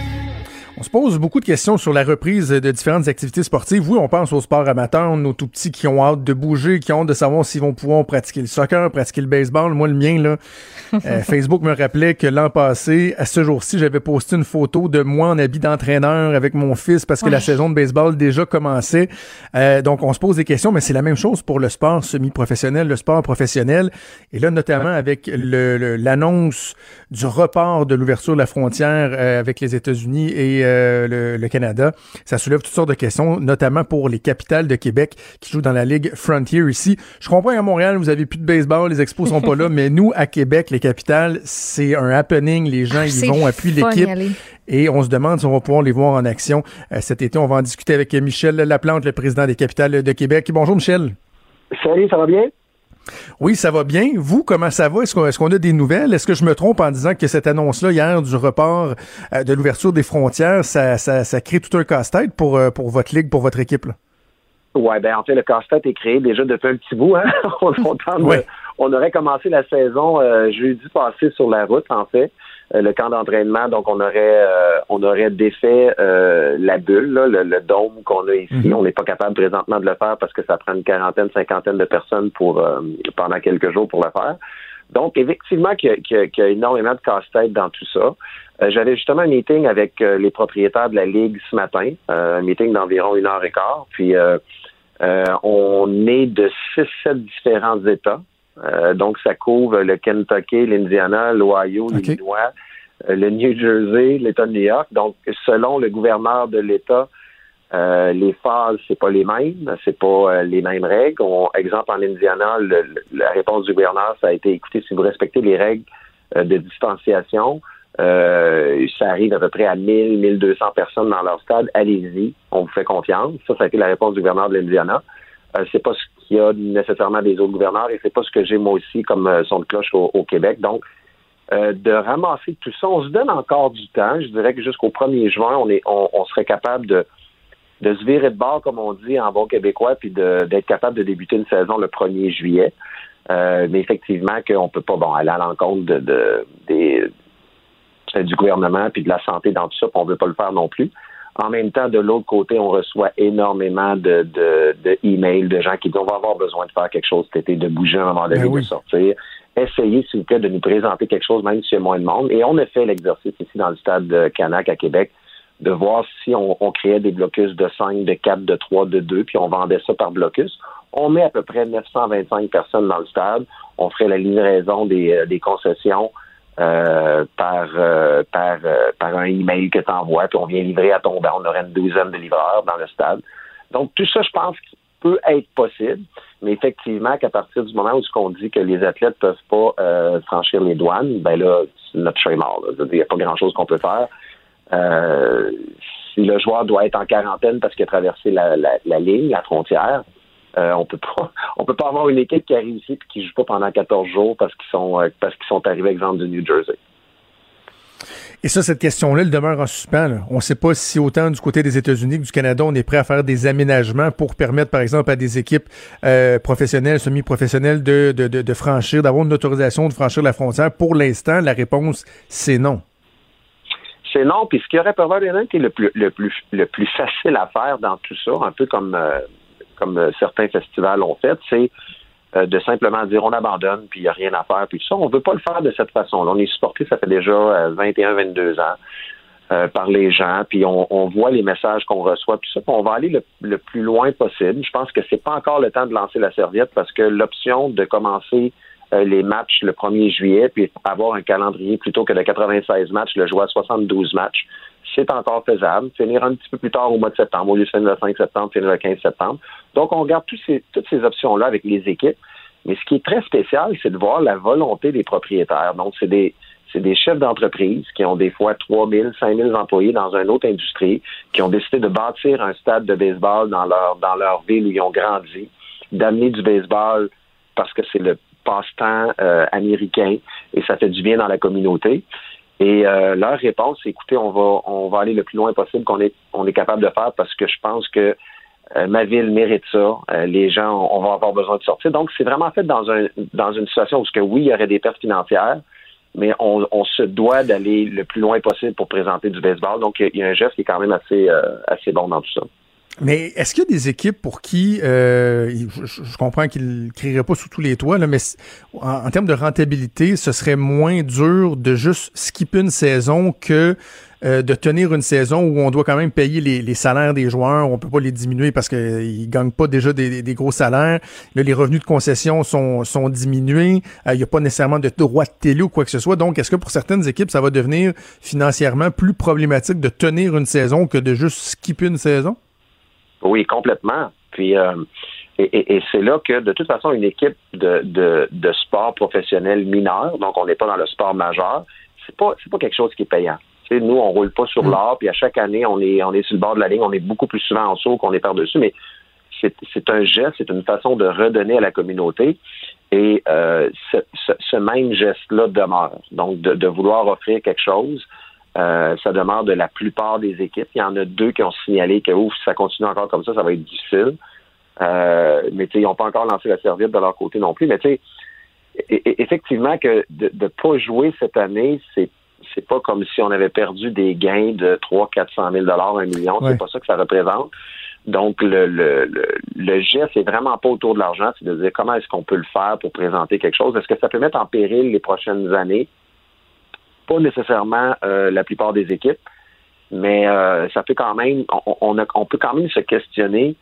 On se pose beaucoup de questions sur la reprise de différentes activités sportives. Oui, on pense au sport amateur, nos tout petits qui ont hâte de bouger, qui ont hâte de savoir s'ils vont pouvoir pratiquer le soccer, pratiquer le baseball. Moi, le mien, là, (laughs) euh, Facebook me rappelait que l'an passé, à ce jour-ci, j'avais posté une photo de moi en habit d'entraîneur avec mon fils parce que ouais. la saison de baseball déjà commençait. Euh, donc, on se pose des questions, mais c'est la même chose pour le sport semi-professionnel, le sport professionnel. Et là, notamment avec l'annonce le, du report de l'ouverture de la frontière euh, avec les États-Unis et le, le, Canada. Ça soulève toutes sortes de questions, notamment pour les capitales de Québec qui jouent dans la Ligue Frontier ici. Je comprends qu'à Montréal, vous avez plus de baseball, les expos sont pas là, (laughs) mais nous, à Québec, les capitales, c'est un happening. Les gens y vont, appuient l'équipe. Et on se demande si on va pouvoir les voir en action euh, cet été. On va en discuter avec Michel Laplante, le président des capitales de Québec. Bonjour, Michel. Salut, ça va bien? Oui, ça va bien. Vous, comment ça va? Est-ce qu'on est a des nouvelles? Est-ce que je me trompe en disant que cette annonce-là hier du report euh, de l'ouverture des frontières, ça, ça, ça, crée tout un casse-tête pour, euh, pour votre ligue, pour votre équipe? Là? Oui, ben en fait, le casse-tête est créé déjà depuis un petit bout. Hein? (laughs) on, on, ouais. on, aurait commencé la saison euh, jeudi passé sur la route, en fait. Euh, le camp d'entraînement, donc on aurait euh, on aurait défait euh, la bulle, là, le, le, dôme qu'on a ici. -hmm. On n'est pas capable présentement de le faire parce que ça prend une quarantaine, cinquantaine de personnes pour pendant quelques jours pour le faire. Donc, effectivement, qu'il y, qu y, a énormément de casse-tête dans tout ça. J'avais justement un meeting avec les propriétaires de la Ligue ce matin, un meeting d'environ une heure et quart. Puis, on est de six, sept différents États. Euh, donc, ça couvre le Kentucky, l'Indiana, l'Ohio, okay. l'Illinois, euh, le New Jersey, l'État de New York. Donc, selon le gouverneur de l'État, euh, les phases, c'est pas les mêmes, c'est pas les mêmes règles. On, exemple, en Indiana, le, la réponse du gouverneur, ça a été écoutez, si vous respectez les règles de distanciation, ça arrive à peu près à 1000, 1200 personnes dans leur stade, allez-y, on vous fait confiance. Ça, ça a été la réponse du gouverneur de l'Indiana. C'est pas ce qu'il y a nécessairement des autres gouverneurs et c'est pas ce que j'ai moi aussi comme euh, son de cloche au, Québec. Donc, euh, de ramasser tout ça, on se donne encore du temps. Je dirais que jusqu'au 1er juin, on serait capable de, se virer de bord, comme on dit en bon québécois, puis d'être capable de débuter une saison le 1er juillet. Euh, mais effectivement, qu'on peut pas bon aller à l'encontre de, du gouvernement puis de la santé dans tout ça, puis on veut pas le faire non plus. En même temps, de l'autre côté, on reçoit énormément de, de, de emails de gens qui disent on va avoir besoin de faire quelque chose cet été, de bouger à un moment donné, ben oui. de sortir. Essayez, s'il vous plaît, de nous présenter quelque chose, même s'il y a moins de monde. Et on a fait l'exercice ici dans le stade de Canac à Québec de voir si on, on créait des blocus de 5, de 4, de 3, de 2, puis on vendait ça par blocus. On met à peu près 925 personnes dans le stade. On ferait la livraison des, euh, des concessions euh, par euh, par par un email que tu envoies, puis on vient livrer à ton banc. On aurait une douzaine de livreurs dans le stade. Donc tout ça, je pense qu'il peut être possible, mais effectivement qu'à partir du moment où qu'on dit que les athlètes peuvent pas franchir les douanes, ben là, notre chemin. Il n'y a pas grand-chose qu'on peut faire. si le joueur doit être en quarantaine parce qu'il a traversé la, la ligne, la frontière, euh, on peut pas, (laughs) on peut pas avoir une équipe qui arrive ici et qui joue pas pendant 14 jours parce qu'ils sont, euh, parce qu'ils sont arrivés, exemple, de New Jersey. Et ça, cette question-là, elle demeure en suspens. On ne sait pas si autant du côté des États-Unis que du Canada, on est prêt à faire des aménagements pour permettre, par exemple, à des équipes euh, professionnelles, semi-professionnelles de, de, de, franchir, d'avoir une autorisation de franchir la frontière. Pour l'instant, la réponse, c'est non. C'est non. Puis ce qui aurait probablement été le plus, le plus, le plus facile à faire dans tout ça, un peu comme comme euh, certains festivals ont fait, c'est euh, de simplement dire on abandonne, puis il n'y a rien à faire, puis ça. On ne veut pas le faire de cette façon-là. On est supporté, ça fait déjà 21, euh, 22 ans. par les gens, puis on, voit les messages qu'on reçoit, tout ça, on va aller le, plus loin possible. Je pense que c'est pas encore le temps de lancer la serviette parce que l'option de commencer les matchs le 1er juillet, puis avoir un calendrier plutôt que de 96 matchs, le jouer à 72 matchs, c'est encore faisable. Finir un petit peu plus tard au mois de septembre, au lieu de finir le 5 septembre, finir le 15 septembre. Donc, on regarde toutes ces options-là avec les équipes. Mais ce qui est très spécial, c'est de voir la volonté des propriétaires. Donc, c'est des, des chefs d'entreprise qui ont des fois 3 000, 5 000 employés dans une autre industrie, qui ont décidé de bâtir un stade de baseball dans leur, dans leur ville où ils ont grandi, d'amener du baseball parce que c'est le passe-temps euh, américain et ça fait du bien dans la communauté. Et euh, leur réponse, c'est écoutez, on va on va aller le plus loin possible qu'on est on est capable de faire parce que je pense que euh, ma ville mérite ça. Euh, les gens, on, va avoir besoin de sortir. Donc, c'est vraiment fait dans un dans une situation où que oui, il y aurait des pertes financières, mais on, se doit d'aller le plus loin possible pour présenter du baseball. Donc, il y, a un geste qui est quand même assez assez bon dans tout ça. Mais est-ce qu'il y a des équipes pour qui, euh, je, comprends qu'ils ne crieraient pas sous tous les toits, là, mais en, termes de rentabilité, ce serait moins dur de juste skipper une saison que euh, de tenir une saison où on doit quand même payer les, salaires des joueurs, on peut pas les diminuer parce qu'ils gagnent pas déjà des, gros salaires. Là, les revenus de concession sont, diminués. Euh, il n'y a pas nécessairement de droit de télé ou quoi que ce soit. Donc, est-ce que pour certaines équipes, ça va devenir financièrement plus problématique de tenir une saison que de juste skipper une saison? Oui, complètement. Puis euh, et, c'est là que, de toute façon, une équipe de, de, de sport professionnel mineur, donc on n'est pas dans le sport majeur, c'est pas c'est pas quelque chose qui est payant. nous, on roule pas sur mm. l'or, puis à chaque année, on est on est sur le bord de la ligne, on est beaucoup plus souvent en saut qu'on est par-dessus, mais c'est un geste, c'est une façon de redonner à la communauté. Et euh, ce, ce, même geste-là demeure. Donc, de, de, vouloir offrir quelque chose, euh, ça demeure de la plupart des équipes. Il y en a deux qui ont signalé que ouf, si ça continue encore comme ça, ça va être difficile. Euh, mais ils n'ont pas encore lancé la serviette de leur côté non plus. Mais tu sais, effectivement que de ne pas jouer cette année, c'est c'est pas comme si on avait perdu des gains de 300 400 000 dollars, un million. C'est pas ça que ça représente. Donc, le, le, le, le geste, c'est vraiment pas autour de l'argent, c'est de dire comment est-ce qu'on peut le faire pour présenter quelque chose? Est-ce que ça peut mettre en péril les prochaines années? Pas nécessairement euh, la plupart des équipes, mais euh, ça fait quand même, on, peut quand même se questionner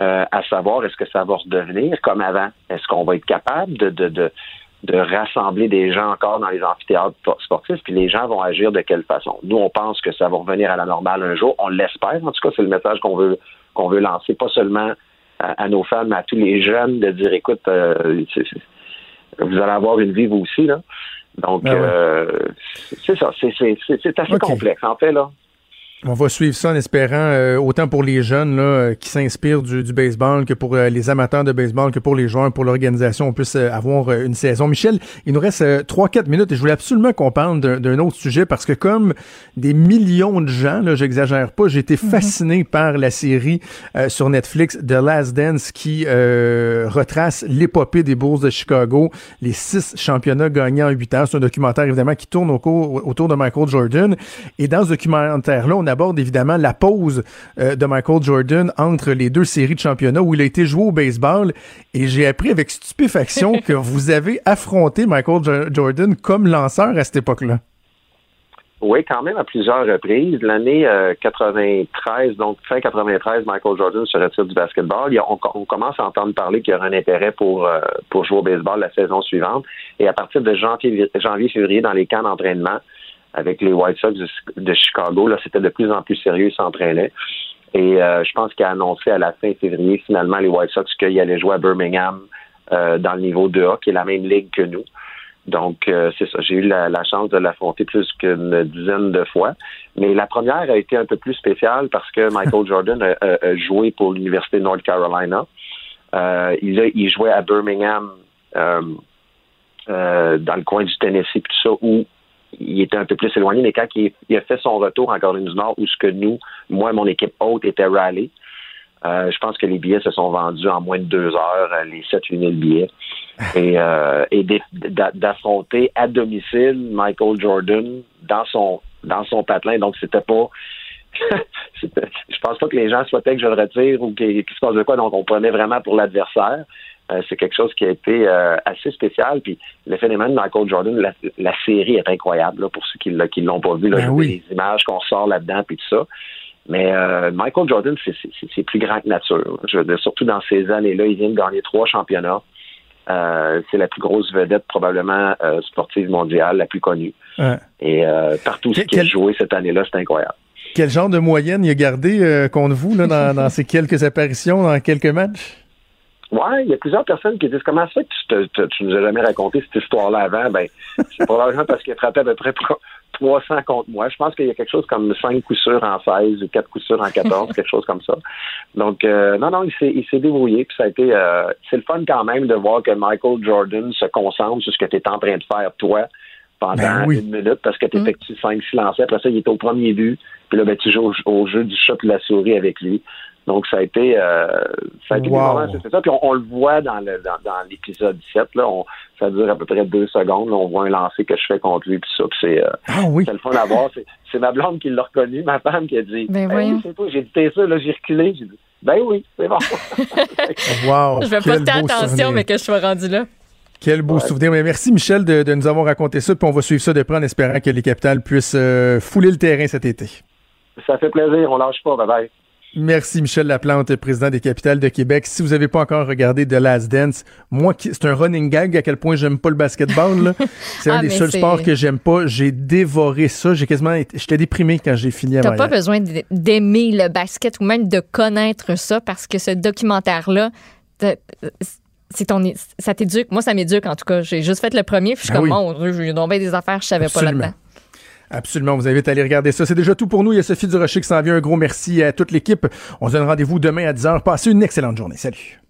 euh, à savoir est-ce que ça va redevenir comme avant? Est-ce qu'on va être capable de, de, de, de, rassembler des gens encore dans les amphithéâtres sportifs, puis les gens vont agir de quelle façon? Nous, on pense que ça va revenir à la normale un jour. On l'espère. En tout cas, c'est le message qu'on veut qu'on veut lancer, pas seulement à, nos femmes, mais à tous les jeunes, de dire écoute, vous allez avoir une vie vous aussi, là. Donc, ben euh, c'est ça, c'est assez complexe, en fait, là. On va suivre ça en espérant, euh, autant pour les jeunes là, euh, qui s'inspirent du, du, baseball que pour euh, les amateurs de baseball, que pour les joueurs, pour l'organisation, on puisse avoir une saison. Michel, il nous reste 3-4 minutes et je voulais absolument qu'on parle d'un autre sujet parce que comme des millions de gens, là, j'exagère pas, j'ai été mhm. fasciné par la série sur Netflix The Last Dance qui retrace l'épopée des bourses de Chicago, les six championnats gagnés en 8 ans. C'est un documentaire évidemment qui tourne au autour de Michael Jordan. Et dans ce documentaire-là, on on aborde évidemment la pause euh, de Michael Jordan entre les deux séries de championnat où il a été joué au baseball. Et j'ai appris avec stupéfaction (laughs) que vous avez affronté Michael Jordan comme lanceur à cette époque-là. Oui, quand même à plusieurs reprises. L'année 93, donc fin 93, Michael Jordan se retire du basketball. on, commence à entendre parler qu'il y aura un intérêt pour, pour jouer au baseball la saison suivante. Et à partir de janvier, janvier février, dans les camps d'entraînement avec les White Sox de, Chicago, là, c'était de plus en plus sérieux, ils s'entraînaient. Et je pense qu'il a annoncé à la fin février, finalement, les White Sox qu'il allait jouer à Birmingham dans le niveau 2A, qui est la même ligue que nous. Donc, euh, c'est ça. J'ai eu la, chance de l'affronter plus qu'une dizaine de fois. Mais la première a été un peu plus spéciale parce que Michael (laughs) Jordan a, joué pour l'Université de North Carolina. Euh, il, a, il jouait à Birmingham, euh, dans le coin du Tennessee, tout ça, où il était un peu plus éloigné. Mais quand il, a fait son retour en Caroline du Nord, où ce que nous, moi, mon équipe haute était rallye, je pense que les billets se sont vendus en moins de deux heures, les 7 000 billets (laughs) et, euh, et d'affronter à domicile Michael Jordan dans son dans son patelin. Donc c'était pas (laughs) je pense pas que les gens souhaitaient que je le retire ou qu'il se passe de quoi. Donc on prenait vraiment pour l'adversaire. Euh, c'est quelque chose qui a été euh, assez spécial. Puis le phénomène de Michael Jordan, la, série est incroyable pour ceux qui ne l'ont pas vu. Là, ben Les images qu'on sort là-dedans puis tout ça. Mais Michael Jordan, c'est plus grand que nature. Je, surtout dans ces années-là, il vient de gagner trois championnats. Euh, c'est la plus grosse vedette probablement euh, sportive mondiale, la plus connue. Et euh, partout ce qui a joué cette année-là, c'est incroyable. Quel genre de moyenne il a gardé contre vous là, dans, ces quelques apparitions, dans quelques matchs? Ouais, il y a plusieurs personnes qui disent comment ça fait que tu, nous as jamais raconté cette histoire-là avant? Ben, c'est probablement parce qu'il a frappé à peu près 300 contre moi. Je pense qu'il y a quelque chose comme 5 coups sûrs en 16 ou 4 coups sûrs en 14, quelque chose comme ça. Donc, euh, non, non, il s'est, il s'est débrouillé. Puis ça a été, euh, c'est le fun quand même de voir que Michael Jordan se concentre sur ce que tu es en train de faire, toi, pendant ben une minute, parce que tu effectues 5 silencieux. Après ça, il est au premier but. Puis là, ben, tu joues au, jeu du chat et de la souris avec lui. Donc, ça a été, euh, ça a été c'est ça. Puis on, le voit dans, le, dans, dans l'épisode 7, là, on, ça dure à peu près deux secondes. on voit un lancer que je fais contre lui, puis ça, puis c'est, euh, ah, oui. c'est le fun à voir. C'est, ma blonde qui l'a reconnu, ma femme qui a dit, ben, hey, c'est toi, j'ai dit ça, là, j'ai reculé. J'ai dit, ben oui, c'est bon. (laughs) (laughs) wow, je vais pas faire attention, mais que je sois rendu là. Quel beau souvenir. Mais merci, Michel, de, de, nous avoir raconté ça. Puis on va suivre ça de près en espérant que les capitales puissent euh, fouler le terrain cet été. Ça fait plaisir. On lâche pas. Bye bye. Merci Michel Laplante, président des capitales de Québec. Si vous n'avez pas encore regardé The Last Dance, moi, c'est un running gag à quel point j'aime pas le basketball. (laughs) C'est un ah, des seuls sports que j'aime pas. J'ai dévoré ça. J'ai quasiment, j'étais déprimé quand j'ai fini. T'as pas besoin d'aimer le basket ou même de connaître ça parce que ce documentaire-là, c'est ton, ça t'éduque. Moi, ça m'éduque en tout cas. J'ai juste fait le premier, puis je suis ben comme, mon j'ai tombé des affaires, je savais pas là-dedans. Absolument, on vous invite à aller regarder ça. C'est déjà tout pour nous. Il y a Sophie Durocher qui s'en vient. Un gros merci à toute l'équipe. On se donne rendez-vous demain à 10h. Passez une excellente journée. Salut.